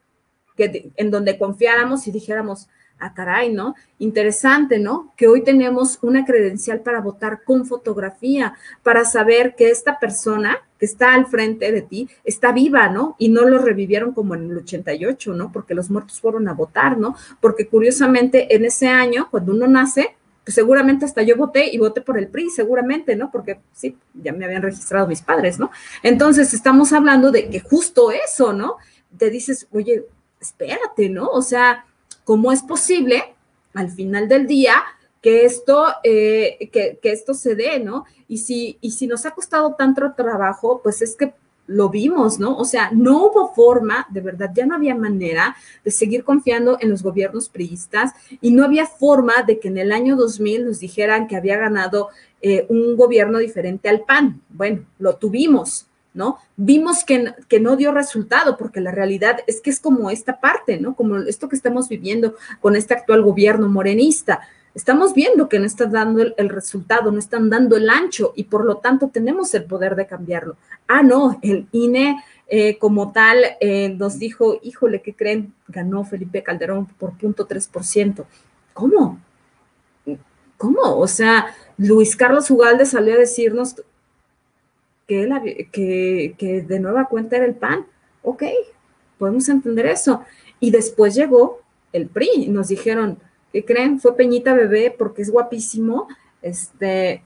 que, en donde confiáramos y dijéramos, ah, caray, ¿no? Interesante, ¿no? Que hoy tenemos una credencial para votar con fotografía, para saber que esta persona que está al frente de ti está viva, ¿no? Y no lo revivieron como en el 88, ¿no? Porque los muertos fueron a votar, ¿no? Porque curiosamente en ese año, cuando uno nace, pues seguramente hasta yo voté y voté por el PRI, seguramente, ¿no? Porque sí, ya me habían registrado mis padres, ¿no? Entonces estamos hablando de que justo eso, ¿no? Te dices, oye, espérate, ¿no? O sea, ¿cómo es posible al final del día que esto, eh, que, esto se dé, ¿no? Y si, y si nos ha costado tanto trabajo, pues es que lo vimos, ¿no? O sea, no hubo forma, de verdad, ya no había manera de seguir confiando en los gobiernos priistas y no había forma de que en el año 2000 nos dijeran que había ganado eh, un gobierno diferente al PAN. Bueno, lo tuvimos, ¿no? Vimos que, que, no dio resultado, porque la realidad es que es como esta parte, ¿no? Como esto que estamos viviendo con este actual gobierno morenista. Estamos viendo que no están dando el, resultado, no están dando el ancho y por lo tanto tenemos el poder de cambiarlo. Ah, no, el INE eh, como tal eh, nos dijo, híjole, ¿qué creen? Ganó Felipe Calderón por punto 3%. ¿Cómo? ¿Cómo? O sea, Luis Carlos Ugalde salió a decirnos que, de nueva cuenta era el PAN. Ok, podemos entender eso. Y después llegó el PRI nos dijeron, ¿qué creen? Fue Peñita Bebé porque es guapísimo. Este,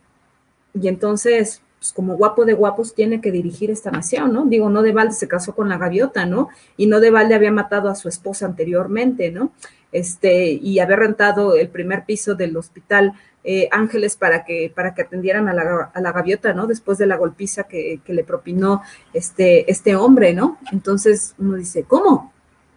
y entonces, pues como guapo de guapos, tiene que dirigir esta nación, ¿no? Digo, no de balde se casó con la gaviota, ¿no? Y no de balde había matado a su esposa anteriormente, ¿no? Este, y había rentado el primer piso del hospital eh, Ángeles para que, para que atendieran a la, gaviota, ¿no? Después de la golpiza que, le propinó este, este hombre, ¿no? Entonces uno dice, ¿cómo?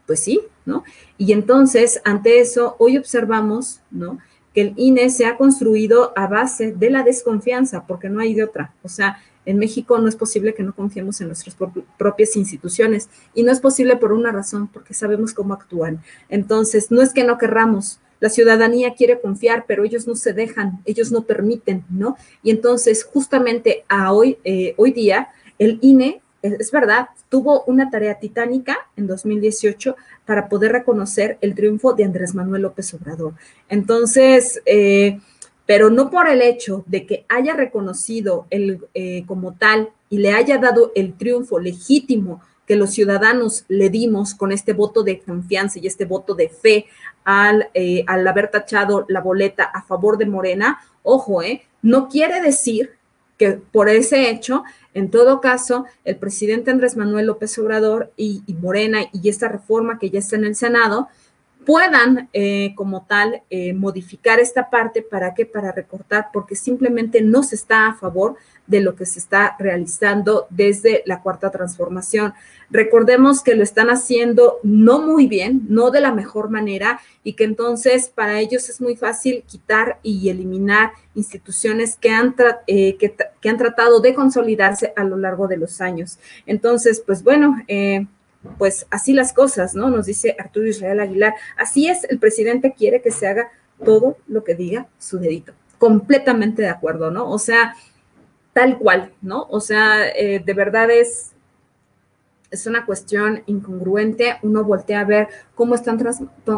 Pues sí, ¿no? Y entonces, ante eso, hoy observamos, ¿no? Que el INE se ha construido a base de la desconfianza, porque no hay de otra. O sea, en México no es posible que no confiemos en nuestras propias instituciones y no es posible por una razón, porque sabemos cómo actúan. Entonces, no es que no querramos, la ciudadanía quiere confiar, pero ellos no se dejan, ellos no permiten, ¿no? Y entonces, justamente a hoy, eh, hoy día, el INE, es, verdad, tuvo una tarea titánica en 2018 para poder reconocer el triunfo de Andrés Manuel López Obrador. Entonces, eh, pero no por el hecho de que haya reconocido el, eh, como tal y le haya dado el triunfo legítimo que los ciudadanos le dimos con este voto de confianza y este voto de fe al, eh, al haber tachado la boleta a favor de Morena, ojo, eh, no quiere decir que por ese hecho, en todo caso, el presidente Andrés Manuel López Obrador y, y Morena y esta reforma que ya está en el Senado, puedan eh, como tal eh, modificar esta parte para qué, para recortar, porque simplemente no se está a favor de lo que se está realizando desde la cuarta transformación. Recordemos que lo están haciendo no muy bien, no de la mejor manera y que entonces para ellos es muy fácil quitar y eliminar instituciones que han, eh, que, han tratado de consolidarse a lo largo de los años. Entonces, pues bueno, pues así las cosas, ¿no? Nos dice Arturo Israel Aguilar. Así es, el presidente quiere que se haga todo lo que diga su dedito. Completamente de acuerdo, ¿no? O sea, tal cual, ¿no? O sea, eh, de verdad es, es una cuestión incongruente. Uno voltea a ver cómo están,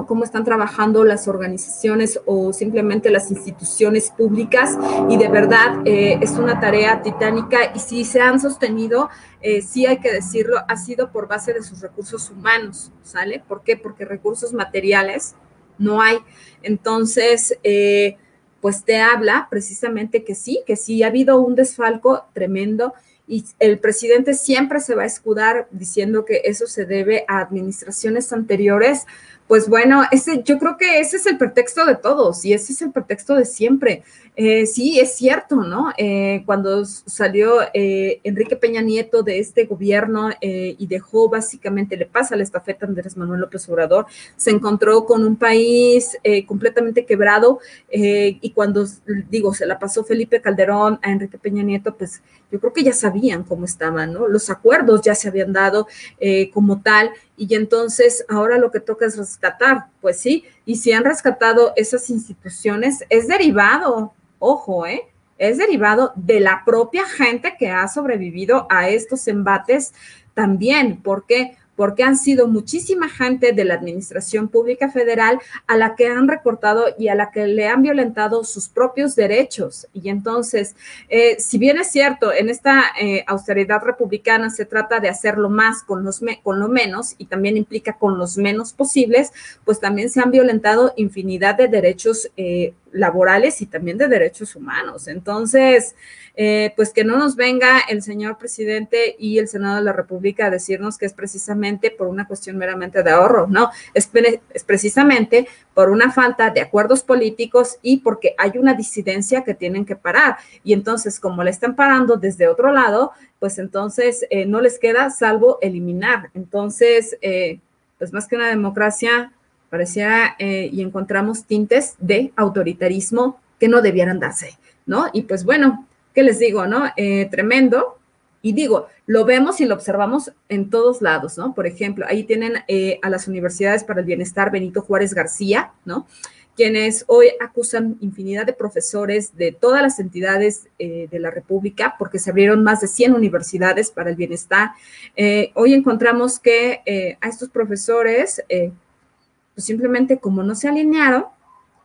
cómo están trabajando las organizaciones o simplemente las instituciones públicas y de verdad eh, es una tarea titánica y si se han sostenido, eh, sí hay que decirlo, ha sido por base de sus recursos humanos, ¿sale? ¿Por qué? Porque recursos materiales no hay. Entonces, eh, pues te habla precisamente que sí, que sí ha habido un desfalco tremendo y el presidente siempre se va a escudar diciendo que eso se debe a administraciones anteriores, pues bueno, ese, yo creo que ese es el pretexto de todos y ese es el pretexto de siempre. Eh, sí, es cierto, ¿no? Eh, cuando salió eh, Enrique Peña Nieto de este gobierno y dejó básicamente, le pasa la estafeta a Andrés Manuel López Obrador, se encontró con un país completamente quebrado y cuando, digo, se la pasó Felipe Calderón a Enrique Peña Nieto, pues yo creo que ya sabían cómo estaban, ¿no? Los acuerdos ya se habían dado como tal y entonces ahora lo que toca es rescatar, pues sí, y si han rescatado esas instituciones, es derivado ojo, ¿eh? es derivado de la propia gente que ha sobrevivido a estos embates también. ¿Por qué? Porque han sido muchísima gente de la Administración Pública Federal a la que han recortado y a la que le han violentado sus propios derechos. Y entonces, eh, si bien es cierto, en esta eh, austeridad republicana se trata de hacerlo más con, los con lo menos y también implica con los menos posibles, pues también se han violentado infinidad de derechos eh, laborales y también de derechos humanos. Entonces, eh, pues que no nos venga el señor presidente y el Senado de la República a decirnos que es precisamente por una cuestión meramente de ahorro, no, es, es precisamente por una falta de acuerdos políticos y porque hay una disidencia que tienen que parar. Y entonces, como la están parando desde otro lado, pues entonces eh, no les queda salvo eliminar. Entonces, eh, pues más que una democracia, parecía y encontramos tintes de autoritarismo que no debieran darse, ¿no? Y pues bueno, ¿qué les digo, no? Eh, tremendo. Y digo, lo vemos y lo observamos en todos lados, ¿no? Por ejemplo, ahí tienen eh, a las universidades para el bienestar Benito Juárez García, ¿no? quienes hoy acusan infinidad de profesores de todas las entidades eh, de la República, porque se abrieron más de 100 universidades para el bienestar. hoy encontramos que a estos profesores, pues simplemente como no se alinearon,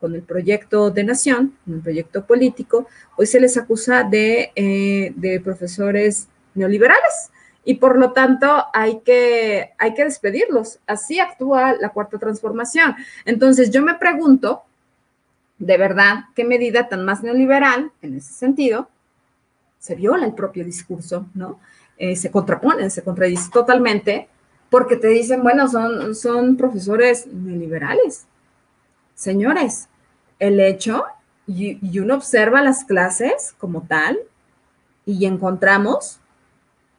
con el proyecto de nación, con el proyecto político, hoy se les acusa de, eh, de profesores neoliberales y por lo tanto hay que, hay que despedirlos. Así actúa la cuarta transformación. Entonces yo me pregunto, de verdad, ¿qué medida tan más neoliberal en ese sentido? Se viola el propio discurso, ¿no? Eh, se contrapone, se contradice totalmente, porque te dicen, bueno, son, son profesores neoliberales. Señores, el hecho, y, uno observa las clases como tal, y encontramos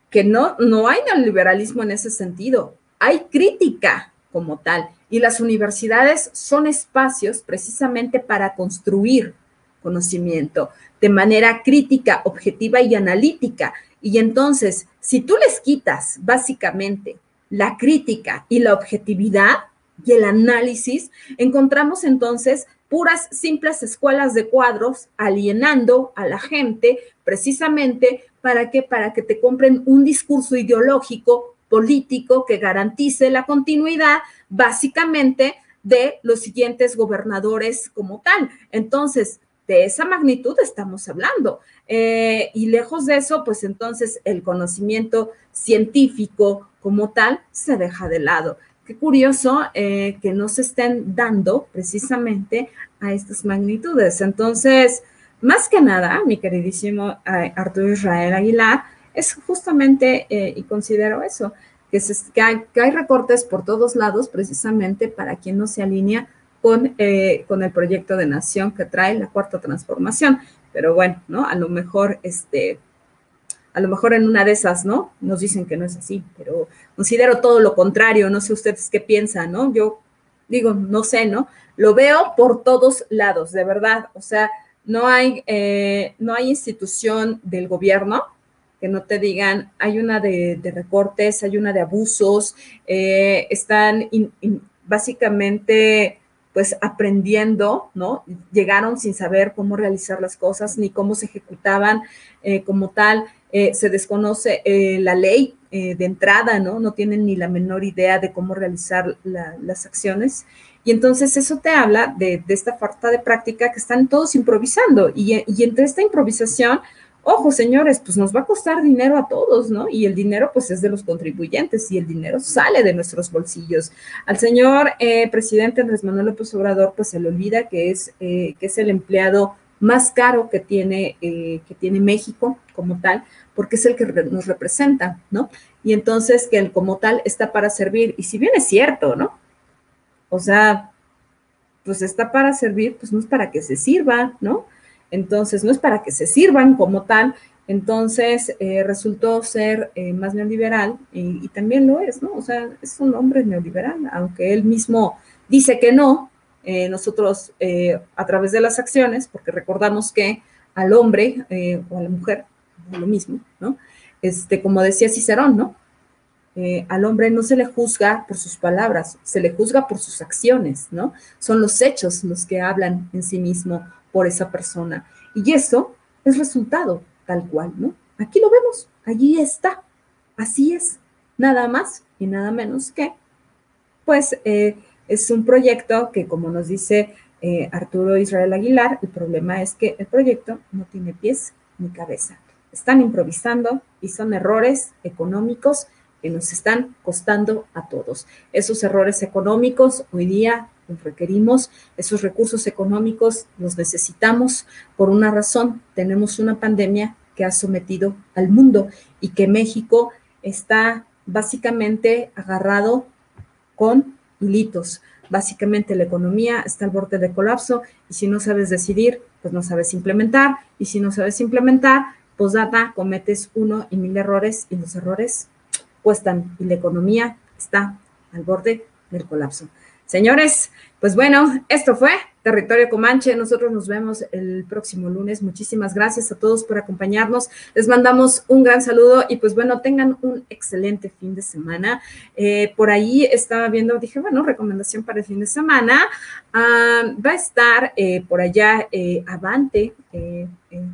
que no, no hay neoliberalismo en ese sentido, hay crítica como tal, y las universidades son espacios precisamente para construir conocimiento de manera crítica, objetiva y analítica. Y entonces, si tú les quitas básicamente la crítica y la objetividad y el análisis, encontramos entonces puras simples escuelas de cuadros, alienando a la gente precisamente para que, para que te compren un discurso ideológico, político, que garantice la continuidad básicamente de los siguientes gobernadores como tal. Entonces, de esa magnitud estamos hablando. Eh, y lejos de eso, pues entonces el conocimiento científico como tal se deja de lado. Qué curioso eh, que no se estén dando precisamente a estas magnitudes. Entonces, más que nada, mi queridísimo eh, Arturo Israel Aguilar, es justamente, eh, y considero eso, que, que, hay, recortes por todos lados precisamente para quien no se alinea con, con el proyecto de nación que trae la cuarta transformación. Pero bueno, ¿no? A lo mejor este, a lo mejor en una de esas, ¿no? Nos dicen que no es así, pero considero todo lo contrario, no sé ustedes qué piensan, ¿no? Yo digo, no sé, ¿no? Lo veo por todos lados, de verdad, o sea, no hay, eh, no hay institución del gobierno que no te digan, hay una de, recortes, hay una de abusos, eh, están básicamente pues aprendiendo, ¿no? Llegaron sin saber cómo realizar las cosas ni cómo se ejecutaban eh, como tal. Eh, se desconoce eh, la ley eh, de entrada, ¿no? No tienen ni la menor idea de cómo realizar las acciones. Y entonces eso te habla de, esta falta de práctica que están todos improvisando. Y, y, entre esta improvisación, ojo, señores, pues nos va a costar dinero a todos, ¿no? Y el dinero pues es de los contribuyentes y el dinero sale de nuestros bolsillos. Al señor presidente Andrés Manuel López Obrador pues se le olvida que es, que es el empleado más caro que tiene, que tiene México como tal, porque es el que nos representa, ¿no? Y entonces que él como tal está para servir, y si bien es cierto, ¿no? O sea, pues está para servir, pues no es para que se sirva, ¿no? Entonces, no es para que se sirvan como tal, entonces eh, resultó ser eh, más neoliberal y, también lo es, ¿no? O sea, es un hombre neoliberal, aunque él mismo dice que no, eh, nosotros a través de las acciones, porque recordamos que al hombre o a la mujer lo mismo, ¿no? Este, como decía Cicerón, ¿no? Eh, al hombre no se le juzga por sus palabras, se le juzga por sus acciones, ¿no? Son los hechos los que hablan en sí mismo por esa persona. Y eso es resultado tal cual, ¿no? Aquí lo vemos, allí está, así es, nada más y nada menos que, pues, eh, es un proyecto que, como nos dice eh, Arturo Israel Aguilar, el problema es que el proyecto no tiene pies ni cabeza. Están improvisando y son errores económicos que nos están costando a todos. Esos errores económicos hoy día los requerimos, esos recursos económicos los necesitamos por una razón. Tenemos una pandemia que ha sometido al mundo y que México está básicamente agarrado con hilitos. Básicamente la economía está al borde de colapso y si no sabes decidir, pues no sabes implementar y si no sabes implementar, pues data, cometes uno y mil errores y los errores cuestan y la economía está al borde del colapso. Señores, pues bueno, esto fue Territorio Comanche. Nosotros nos vemos el próximo lunes. Muchísimas gracias a todos por acompañarnos. Les mandamos un gran saludo y pues bueno, tengan un excelente fin de semana. Eh, por ahí estaba viendo, dije, bueno, recomendación para el fin de semana. Ah, va a estar eh, por allá eh, Avante,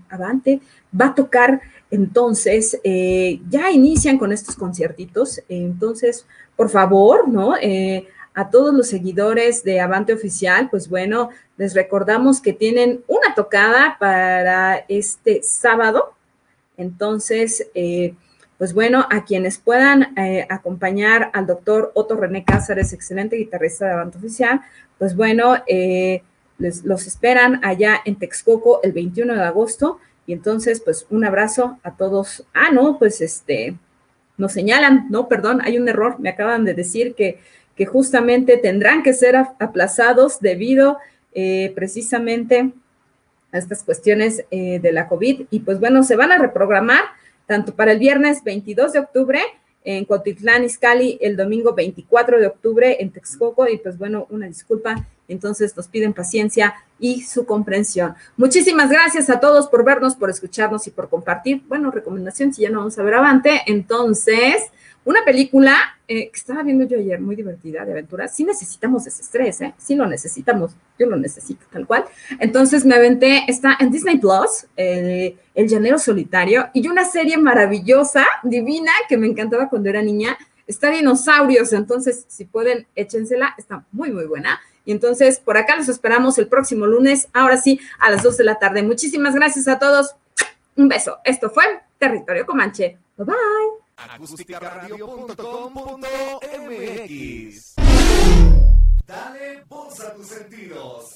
Avante, va a tocar entonces, ya inician con estos conciertitos. entonces, por favor, ¿no? A todos los seguidores de Avante Oficial, pues bueno, les recordamos que tienen una tocada para este sábado. Entonces, eh, pues bueno, a quienes puedan eh, acompañar al doctor Otto René Cázares, excelente guitarrista de Avante Oficial, pues bueno, eh, les, los esperan allá en Texcoco el 21 de agosto. Y entonces, pues un abrazo a todos. Ah, no, pues este, nos señalan, no, perdón, hay un error, me acaban de decir que que justamente tendrán que ser aplazados debido eh, precisamente a estas cuestiones eh, de la COVID. Y pues bueno, se van a reprogramar tanto para el viernes 22 de octubre en Cotitlán, Izcalli, el domingo 24 de octubre en Texcoco. Y pues bueno, una disculpa. Entonces nos piden paciencia y su comprensión. Muchísimas gracias a todos por vernos, por escucharnos y por compartir. Bueno, recomendación, si ya no vamos a ver avante. Entonces, una película eh, que estaba viendo yo ayer, muy divertida, de aventura. Sí necesitamos ese estrés, ¿eh? Sí lo necesitamos. Yo lo necesito, tal cual. Entonces me aventé, está en Disney Plus, El Llanero Solitario, y una serie maravillosa, divina, que me encantaba cuando era niña. Está Dinosaurios, entonces si pueden, échensela, está muy, muy buena. Y entonces por acá los esperamos el próximo lunes, ahora sí, a las 2 de la tarde. Muchísimas gracias a todos. Un beso. Esto fue Territorio Comanche. Bye bye acústicaradio.com.mx. Dale voz a tus sentidos.